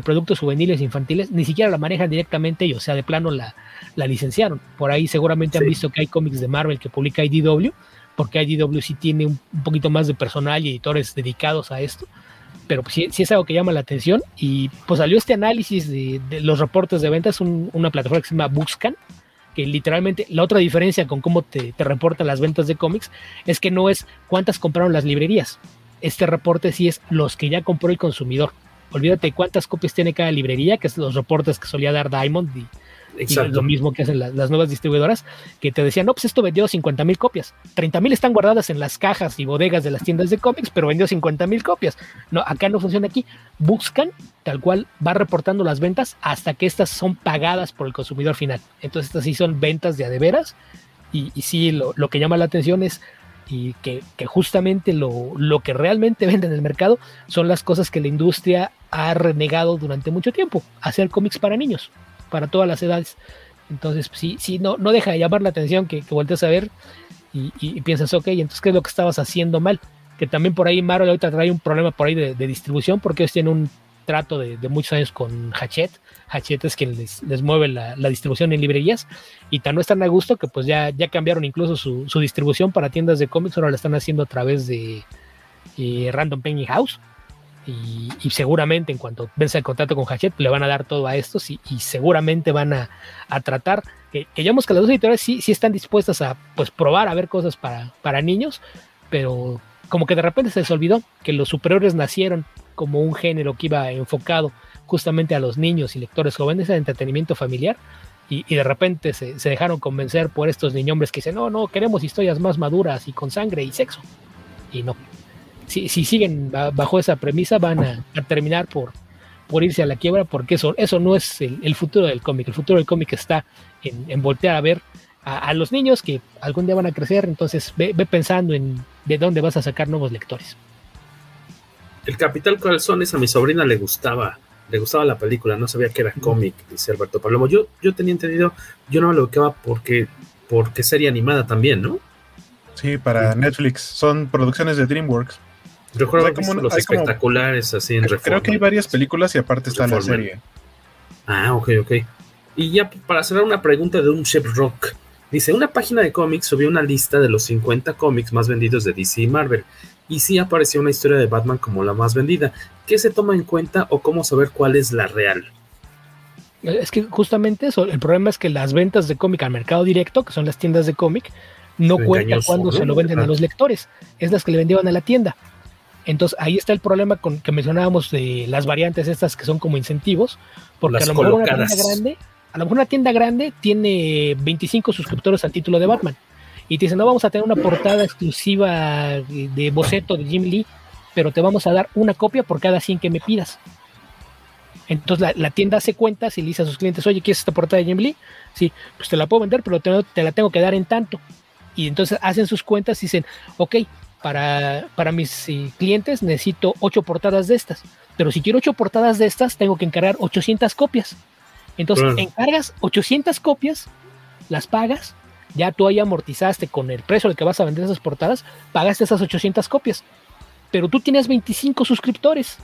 S7: productos juveniles e infantiles ni siquiera la manejan directamente ellos, o sea, de plano la, la licenciaron. Por ahí seguramente han visto que hay cómics de Marvel que publica IDW, porque IDW sí tiene un, poquito más de personal y editores dedicados a esto. Pero pues sí, es algo que llama la atención. Y pues salió este análisis de, los reportes de ventas, una plataforma que se llama Bookscan, que literalmente la otra diferencia con cómo te, te reportan las ventas de cómics es que no es cuántas compraron las librerías. Este reporte sí es los que ya compró el consumidor. Olvídate cuántas copias tiene cada librería, que es los reportes que solía dar Diamond y lo mismo que hacen las nuevas distribuidoras, que te decían, no, pues esto vendió 50 mil copias. 30 mil están guardadas en las cajas y bodegas de las tiendas de cómics, pero vendió 50 mil copias. No, acá no funciona aquí. Buscan, tal cual, va reportando las ventas hasta que estas son pagadas por el consumidor final. Entonces, estas sí son ventas de adeveras. Y, y sí, lo, que llama la atención es y que, justamente lo, lo, que realmente vende en el mercado son las cosas que la industria ha renegado durante mucho tiempo, hacer cómics para niños para todas las edades. Entonces, sí, sí, no, no deja de llamar la atención que, que voltees a ver y, piensas, ok, entonces, ¿qué es lo que estabas haciendo mal? Que también por ahí Marvel ahorita trae un problema por ahí de, distribución porque ellos tienen un trato de, muchos años con Hachette. Hachette es quien les, mueve la, distribución en librerías y tan no están a gusto que pues ya, ya cambiaron incluso su, distribución para tiendas de cómics, ahora la están haciendo a través de eh, Random Penny House y, seguramente en cuanto vence el contrato con Hachette le van a dar todo a estos y, seguramente van a, tratar que, que ya que las dos editoriales sí, sí están dispuestas a pues probar a ver cosas para, para niños, pero como que de repente se les olvidó que los superiores nacieron como un género que iba enfocado justamente a los niños y lectores jóvenes, de entretenimiento familiar, y, de repente se, se, dejaron convencer por estos niñombres que dicen, no, no, queremos historias más maduras y con sangre y sexo. Y no, si, siguen bajo esa premisa, van a, terminar por, por irse a la quiebra, porque eso, eso no es el, futuro del cómic. El futuro del cómic está en, voltear a ver a, los niños que algún día van a crecer, entonces ve, pensando en de dónde vas a sacar nuevos lectores.
S4: El Capital Calzones a mi sobrina le gustaba, le gustaba la película, no sabía que era cómic, dice Alberto Palomo. Yo, yo tenía entendido, yo no me lo ubicaba porque, porque serie animada también, ¿no?
S5: Sí, para Netflix. Son producciones de DreamWorks.
S4: Recuerdo como los espectaculares así en
S5: Reforma. Creo que hay varias películas y aparte está la serie.
S4: Ah, ok, ok. Y ya para cerrar una pregunta de un Chef Rock. Dice, una página de cómics subió una lista de los 50 cómics más vendidos de DC y Marvel. Y sí apareció una historia de Batman como la más vendida. ¿Qué se toma en cuenta o cómo saber cuál es la real?
S7: Es que justamente eso, el problema es que las ventas de cómic al mercado directo, que son las tiendas de cómic, no cuentan cuando se lo venden a los lectores, es las que le vendían a la tienda. Entonces ahí está el problema con que mencionábamos de las variantes estas que son como incentivos, porque a lo mejor una tienda grande, a lo mejor una tienda grande tiene 25 suscriptores al título de Batman y te dicen, no vamos a tener una portada exclusiva de boceto de Jim Lee, pero te vamos a dar una copia por cada 100 que me pidas. Entonces la, tienda hace cuentas y le dice a sus clientes, oye, ¿quieres esta portada de Jim Lee? Sí, pues te la puedo vender, pero te, la tengo que dar en tanto. Y entonces hacen sus cuentas y dicen, ok, para, para mis eh, clientes necesito ocho portadas de estas, pero si quiero ocho portadas de estas, tengo que encargar 800 copias. Entonces encargas 800 copias, las pagas, ya tú ahí amortizaste con el precio al que vas a vender esas portadas, pagaste esas 800 copias, pero tú tienes 25 suscriptores.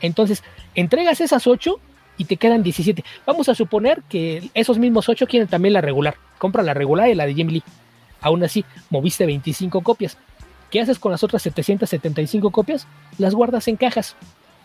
S7: Entonces, entregas esas 8 y te quedan 17. Vamos a suponer que esos mismos 8 quieren también la regular. Compra la regular y la de Jim Lee. Aún así, moviste 25 copias. ¿Qué haces con las otras 775 copias? Las guardas en cajas.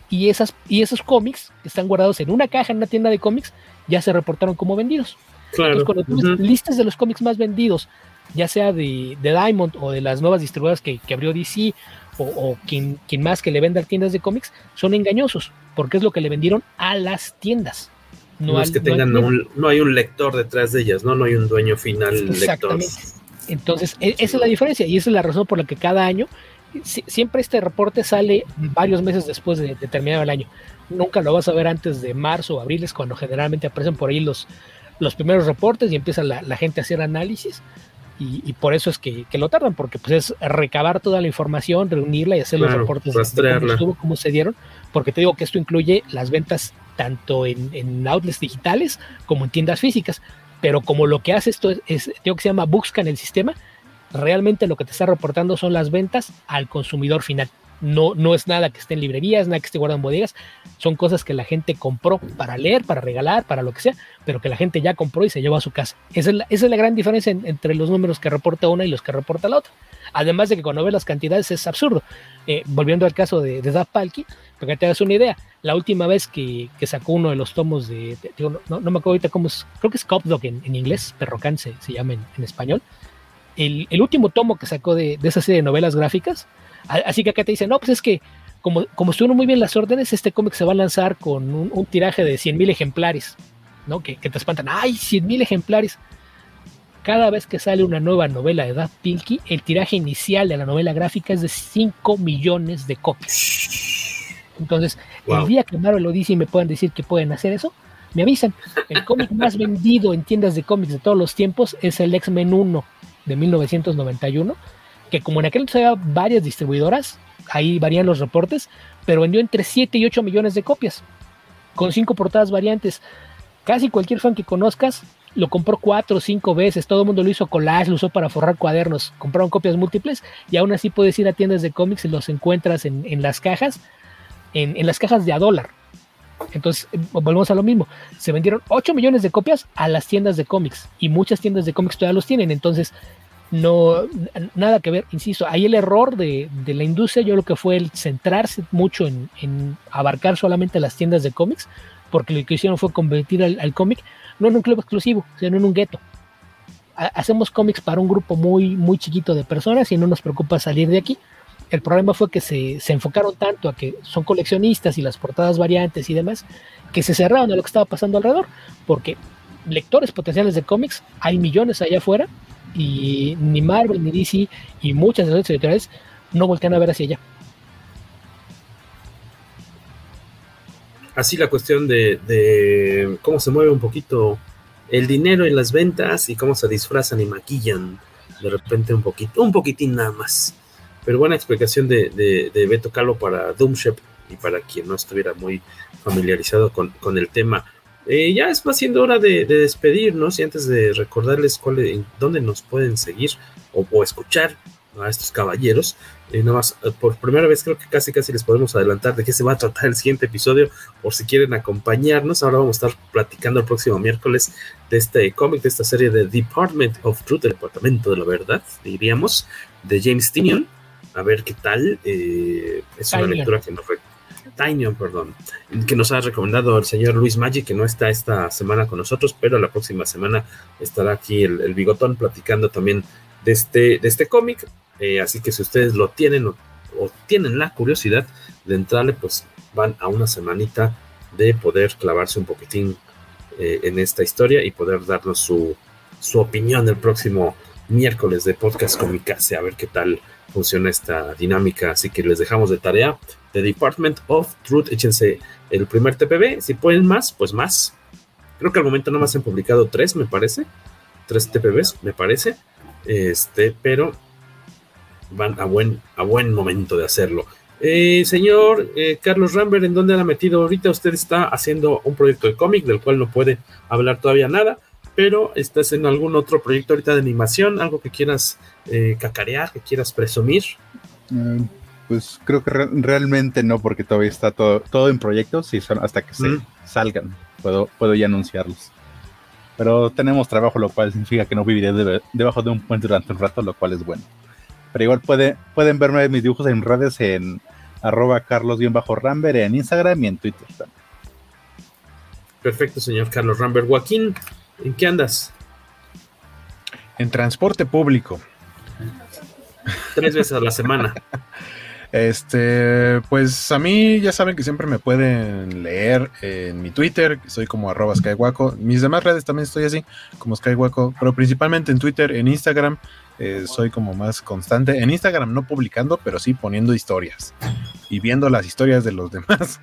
S7: Y, esas, y esos cómics que están guardados en una caja en una tienda de cómics ya se reportaron como vendidos. Claro. Entonces, cuando tú listas de los cómics más vendidos, ya sea de, Diamond o de las nuevas distribuidoras que, abrió DC o, quien, quien, más que le venda tiendas de cómics, son engañosos, porque es lo que le vendieron a las tiendas.
S4: No, es que tengan un, no hay un lector detrás de ellas, ¿no? No hay un dueño final lector.
S7: Entonces, e, esa es la diferencia y esa es la razón por la que cada año, siempre este reporte sale varios meses después de, terminar el año. Nunca lo vas a ver antes de marzo o abril, es cuando generalmente aparecen por ahí los, los primeros reportes y empieza la, gente a hacer análisis. Y, por eso es que, lo tardan, porque pues es recabar toda la información, reunirla y hacer los reportes de cómo estuvo, cómo se dieron, porque te digo que esto incluye las ventas tanto en, en outlets digitales como en tiendas físicas pero como lo que hace esto es, digo que se llama busca en el sistema, realmente lo que te está reportando son las ventas al consumidor final. No, no es nada que esté en librerías, nada que esté guardado en bodegas, son cosas que la gente compró para leer, para regalar, para lo que sea, pero que la gente ya compró y se llevó a su casa. Esa es la, gran diferencia entre los números que reporta una y los que reporta la otra. Además de que cuando ves las cantidades es absurdo. Eh, volviendo al caso de, de Palki, para que te hagas una idea, la última vez que, sacó uno de los tomos de, no, me acuerdo ahorita cómo es, creo que es Cop Dog en, inglés, Perrocan se, se llama en, español, el, último tomo que sacó de, esa serie de novelas gráficas, así que acá te dicen, no, pues es que como, como estuvieron muy bien las órdenes, este cómic se va a lanzar con un, tiraje de 100.000 ejemplares, ¿no? Que, te espantan, ¡ay, 100.000 ejemplares! Cada vez que sale una nueva novela de Daft Pilkey, el tiraje inicial de la novela gráfica es de 5 millones de copias. Entonces, el día que Marvel lo dice y me pueden decir que pueden hacer eso, me avisan. El cómic más vendido en tiendas de cómics de todos los tiempos es el X-Men 1 de 1991, que como en aquel entonces había varias distribuidoras, ahí varían los reportes, pero vendió entre 7 y 8 millones de copias, con cinco portadas variantes. Casi cualquier fan que conozcas lo compró cuatro o cinco veces, todo el mundo lo hizo collage, lo usó para forrar cuadernos, compraron copias múltiples y aún así puedes ir a tiendas de cómics y los encuentras en, las cajas, en, las cajas de a dólar. Entonces, eh, volvemos a lo mismo. Se vendieron 8 millones de copias a las tiendas de cómics y muchas tiendas de cómics todavía los tienen. Entonces, no, nada que ver, insisto, ahí el error de, la industria yo lo que fue el centrarse mucho en, abarcar solamente las tiendas de cómics, porque lo que hicieron fue convertir al, cómic no en un club exclusivo, sino en un gueto. Hacemos cómics para un grupo muy, muy chiquito de personas y no nos preocupa salir de aquí. El problema fue que se, se enfocaron tanto a que son coleccionistas y las portadas variantes y demás, que se cerraron a lo que estaba pasando alrededor, porque lectores potenciales de cómics hay millones allá afuera y ni Marvel ni DC y muchas de las editoriales no voltean a ver hacia allá.
S4: Así la cuestión de, cómo se mueve un poquito el dinero y las ventas y cómo se disfrazan y maquillan de repente un poquito, un poquitín nada más. Pero buena explicación de, de, Beto Calo para Doomship y para quien no estuviera muy familiarizado con, el tema. Eh, ya es va siendo hora de, despedirnos y antes de recordarles cuál, dónde nos pueden seguir o escuchar a estos caballeros. Eh, nada más, eh, por primera vez creo que casi casi les podemos adelantar de qué se va a tratar el siguiente episodio, por si quieren acompañarnos. Ahora vamos a estar platicando el próximo miércoles de este cómic, de esta serie de Department of Truth, el Departamento de la Verdad, diríamos, de James Tinion. A ver qué tal. Eh, es una lectura que nos Tinion, perdón, que nos ha recomendado el señor Luis Maggi, que no está esta semana con nosotros, pero la próxima semana estará aquí el, el bigotón platicando también de este, de este cómic. Eh, así que si ustedes lo tienen o, tienen la curiosidad de entrarle, pues van a una semanita de poder clavarse un poquitín eh, en esta historia y poder darnos su, su opinión el próximo miércoles de Podcast Comicase, a ver qué tal funciona esta dinámica. Así que les dejamos de tarea The Department of Truth. Échense el primer TPB. Si pueden más, pues más. Creo que al momento no más han publicado tres, me parece. Tres TPBs, me parece. Este, pero van a buen, a buen momento de hacerlo. Eh, señor eh, Carlos Rambert, ¿en dónde ha metido ahorita? Usted está haciendo un proyecto de cómic del cual no puede hablar todavía nada, pero estás en algún otro proyecto ahorita de animación, algo que quieras eh, cacarear, que quieras presumir.
S6: Mm, pues creo que realmente no, porque todavía está todo, todo en proyectos y son hasta que se mm. salgan. Puedo, puedo ya anunciarlos. Pero tenemos trabajo, lo cual significa que no viviré debajo de un puente durante un rato, lo cual es bueno. Pero igual puede, pueden verme mis dibujos en redes en arroba carlos-ramber en Instagram y en Twitter también.
S4: Perfecto, señor Carlos Rambert. Joaquín, ¿en qué andas?
S5: En transporte público.
S4: Tres veces a la semana.
S5: Este, pues a mí ya saben que siempre me pueden leer en mi Twitter, soy como arroba skywaco. Mis demás redes también estoy así, como skywaco, pero principalmente en Twitter, en Instagram, eh, soy como más constante. En Instagram no publicando, pero sí poniendo historias y viendo las historias de los demás.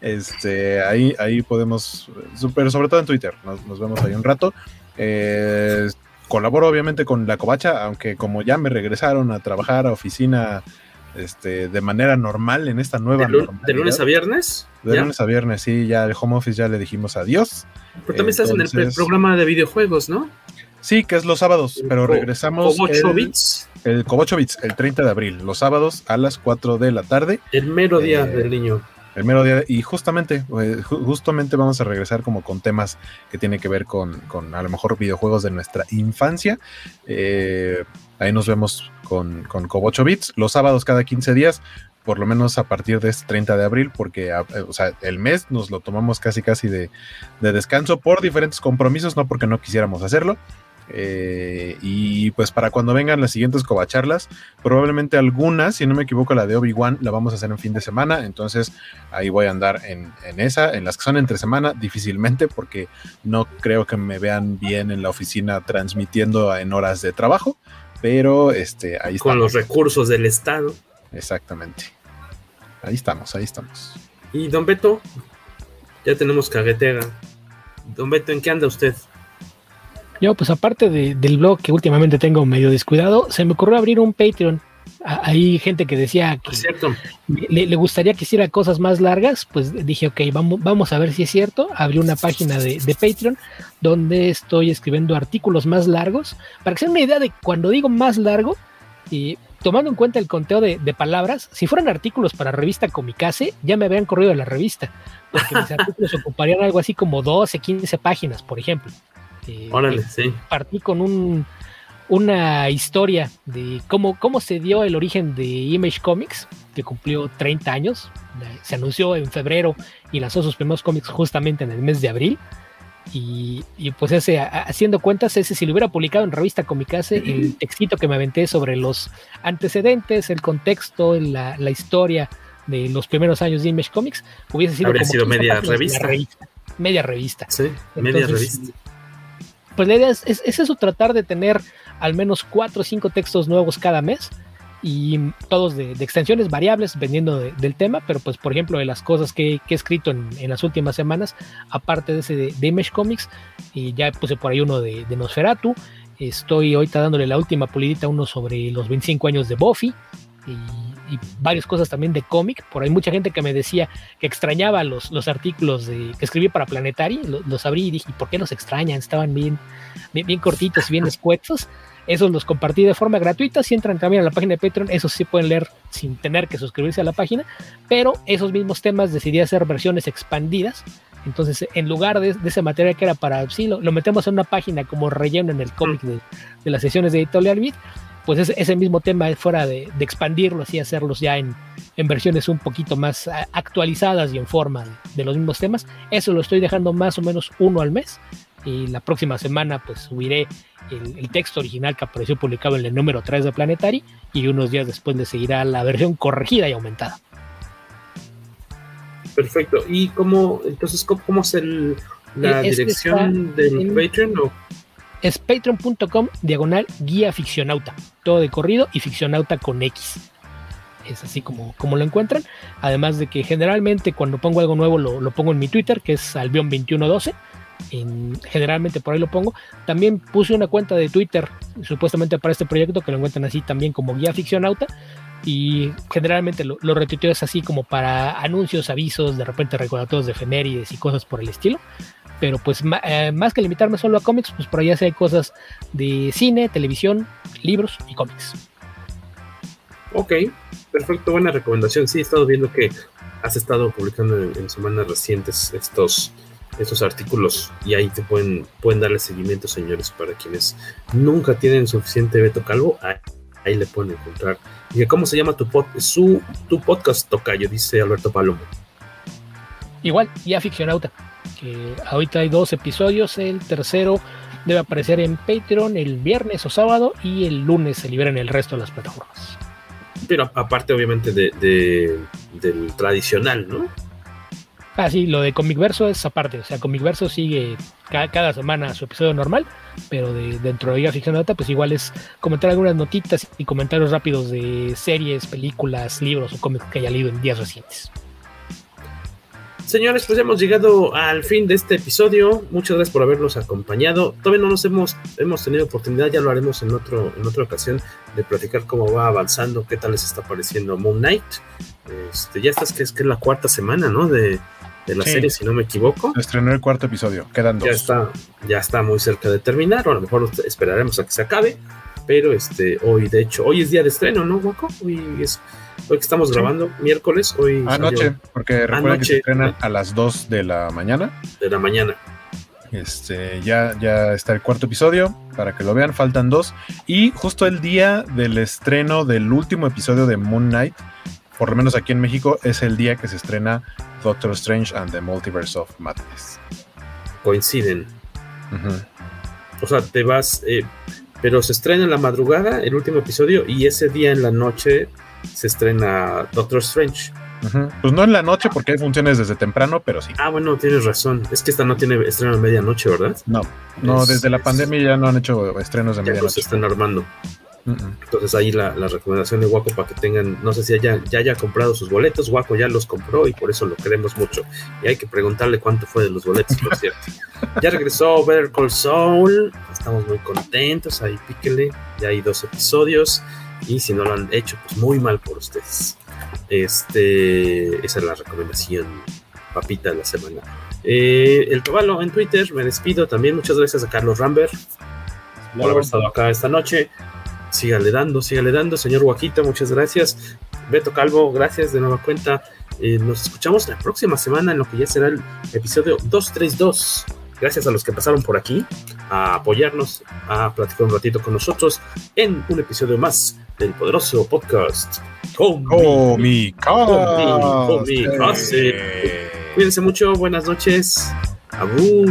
S5: Este, ahí, ahí podemos, super, sobre todo en Twitter, nos, vemos ahí un rato. Eh, colaboro obviamente con la covacha, aunque como ya me regresaron a trabajar a oficina este, de manera normal en esta nueva
S4: ¿De, ¿De lunes a viernes?
S5: De lunes a viernes, sí, ya el home office ya le dijimos adiós.
S4: Pero también estás en el programa de videojuegos, ¿no?
S5: Sí, que es los sábados, pero regresamos.
S4: Cobocho Bits.
S5: El Cobocho Bits, el 30 de abril, los sábados a las 4 de la tarde.
S4: El mero día eh, del niño.
S5: El mero día, y justamente, eh, justamente vamos a regresar como con temas que tienen que ver con, con a lo mejor videojuegos de nuestra infancia. Eh, ahí nos vemos con, con Cobocho Bits, los sábados cada 15 días, por lo menos a partir de este 30 de abril, porque ah, o sea, el mes nos lo tomamos casi casi de, de descanso por diferentes compromisos, no porque no quisiéramos hacerlo. Eh, y pues para cuando vengan las siguientes covacharlas, probablemente algunas, si no me equivoco, la de Obi-Wan la vamos a hacer en fin de semana. Entonces ahí voy a andar en, esa. En las que son entre semana, difícilmente, porque no creo que me vean bien en la oficina transmitiendo en horas de trabajo. Pero este, ahí
S4: Con los recursos del Estado.
S5: Exactamente. Ahí estamos, ahí estamos.
S4: Y don Beto, ya tenemos caguetera. Don Beto, ¿en qué anda usted?
S7: Yo, pues aparte del blog que últimamente tengo medio descuidado, se me ocurrió abrir un Patreon. Hay gente que decía que le, gustaría que hiciera cosas más largas, pues dije, ok, vamos, vamos a ver si es cierto. Abrí una página de, Patreon donde estoy escribiendo artículos más largos. Para que se den una idea de cuando digo más largo, y tomando en cuenta el conteo de, palabras, si fueran artículos para revista Comicase, ya me habrían corrido de la revista, porque mis artículos ocuparían algo así como 12, 15 páginas, por ejemplo.
S4: Órale, sí.
S7: Partí con un, una historia de cómo, cómo se dio el origen de Image Comics, que cumplió 30 años. Se anunció en febrero y lanzó sus primeros cómics justamente en el mes de abril. Y, pues ese, haciendo cuentas, ese si lo hubiera publicado en revista Comicase, el textito que me aventé sobre los antecedentes, el contexto, la, la historia de los primeros años de Image Comics, hubiese sido,
S4: Habría sido media revista.
S7: Media revista.
S4: Sí, media revista
S7: pues la idea es, eso, tratar de tener al menos cuatro o cinco textos nuevos cada mes y todos de, extensiones variables dependiendo del tema, pero pues por ejemplo de las cosas que, he escrito en, las últimas semanas, aparte de ese de, Image Comics, y ya puse por ahí uno de, de, Nosferatu, estoy ahorita dándole la última pulidita uno sobre los 25 años de Buffy, y, y varias cosas también de cómic. Por ahí mucha gente que me decía que extrañaba los, los artículos de, que escribí para Planetary, los, abrí y dije, ¿por qué los extrañan? Estaban bien, bien, cortitos y bien escuetos. Esos los compartí de forma gratuita. Si entran también a la página de Patreon, esos sí pueden leer sin tener que suscribirse a la página. Pero esos mismos temas decidí hacer versiones expandidas. Entonces, en lugar de, ese material que era para sí, lo, metemos en una página como relleno en el cómic de, de, las sesiones de Editorial Beat pues ese, ese mismo tema fuera de, de expandirlos y hacerlos ya en, en, versiones un poquito más actualizadas y en forma de, los mismos temas. Eso lo estoy dejando más o menos uno al mes. Y la próxima semana pues subiré el, texto original que apareció publicado en el número 3 de Planetary y unos días después le seguirá la versión corregida y aumentada.
S4: Perfecto. ¿Y cómo, entonces, cómo, es el, la eh, dirección del Patreon? ¿o?
S7: Es patreon.com diagonal guía ficcionauta. Todo de corrido y ficcionauta con X. Es así como, como lo encuentran. Además de que generalmente cuando pongo algo nuevo lo, pongo en mi Twitter, que es albion2112. generalmente por ahí lo pongo. También puse una cuenta de Twitter supuestamente para este proyecto que lo encuentran así también como guía ficcionauta. Y generalmente lo, lo retuiteo es así como para anuncios, avisos, de repente recordatorios de efemérides y cosas por el estilo pero pues eh, más que limitarme solo a cómics, pues por allá sí hay cosas de cine, televisión, libros y cómics.
S4: Ok, perfecto, buena recomendación. Sí, he estado viendo que has estado publicando en, semanas recientes estos, estos artículos y ahí te pueden, pueden darle seguimiento, señores, para quienes nunca tienen suficiente Beto Calvo, ahí, le pueden encontrar. ¿Y cómo se llama tu, pod, su, tu podcast, Tocayo? Dice Alberto Palomo.
S7: Igual, ya ficcionauta que ahorita hay dos episodios, el tercero debe aparecer en Patreon el viernes o sábado y el lunes se libera en el resto de las plataformas.
S4: Pero aparte obviamente de, del tradicional, ¿no?
S7: Ah, sí, lo de Comic Verso es aparte, o sea, Comic Verso sigue cada, semana su episodio normal, pero de, dentro de Ficción Data, pues igual es comentar algunas notitas y comentarios rápidos de series, películas, libros o cómics que haya leído en días recientes.
S4: Señores, pues hemos llegado al fin de este episodio. Muchas gracias por habernos acompañado. Todavía no nos hemos, hemos tenido oportunidad, ya lo haremos en, otro, en otra ocasión, de platicar cómo va avanzando, qué tal les está pareciendo Moon Knight. Este, ya estás que es, que es la cuarta semana, ¿no? De, la serie, si no me equivoco.
S5: Estrenó el cuarto episodio, quedan dos.
S4: Ya está, ya está muy cerca de terminar, o a lo mejor esperaremos a que se acabe. Pero este, hoy, de hecho, hoy es día de estreno, ¿no, Guaco? Hoy es Hoy que estamos grabando, miércoles, hoy.
S5: Anoche, porque recuerden que se estrenan a las 2 de la mañana.
S4: De la mañana.
S5: Este, ya, ya está el cuarto episodio, para que lo vean, faltan dos. Y justo el día del estreno del último episodio de Moon Knight, por lo menos aquí en México, es el día que se estrena Doctor Strange and the Multiverse of Madness.
S4: Coinciden. O sea, te vas, eh, pero se estrena en la madrugada el último episodio y ese día en la noche se estrena Doctor Strange.
S5: Pues no en la noche porque hay funciones desde temprano, pero sí.
S4: Ah, bueno, tienes razón. Es que esta no tiene estreno de medianoche, ¿verdad?
S5: No, no, desde la pandemia ya no han hecho estrenos de medianoche.
S4: se están armando. Entonces ahí la, recomendación de Waco para que tengan, no sé si ya, ya haya comprado sus boletos, Waco ya los compró y por eso lo queremos mucho. Y hay que preguntarle cuánto fue de los boletos, por cierto. ya regresó Better Call Saul, estamos muy contentos, ahí píquele, ya hay dos episodios y si no lo han hecho, pues muy mal por ustedes. Este, esa es la recomendación papita de la semana. Eh, el caballo en Twitter, me despido también. Muchas gracias a Carlos Rambert por haber estado acá esta noche. Sígale dando, sígale dando, señor Guaquito, muchas gracias. Beto Calvo, gracias de nueva cuenta. Eh, nos escuchamos la próxima semana en lo que ya será el episodio 232. Gracias a los que pasaron por aquí a apoyarnos, a platicar un ratito con nosotros en un episodio más del poderoso podcast Comicase. Cuídense mucho, buenas noches. Abur.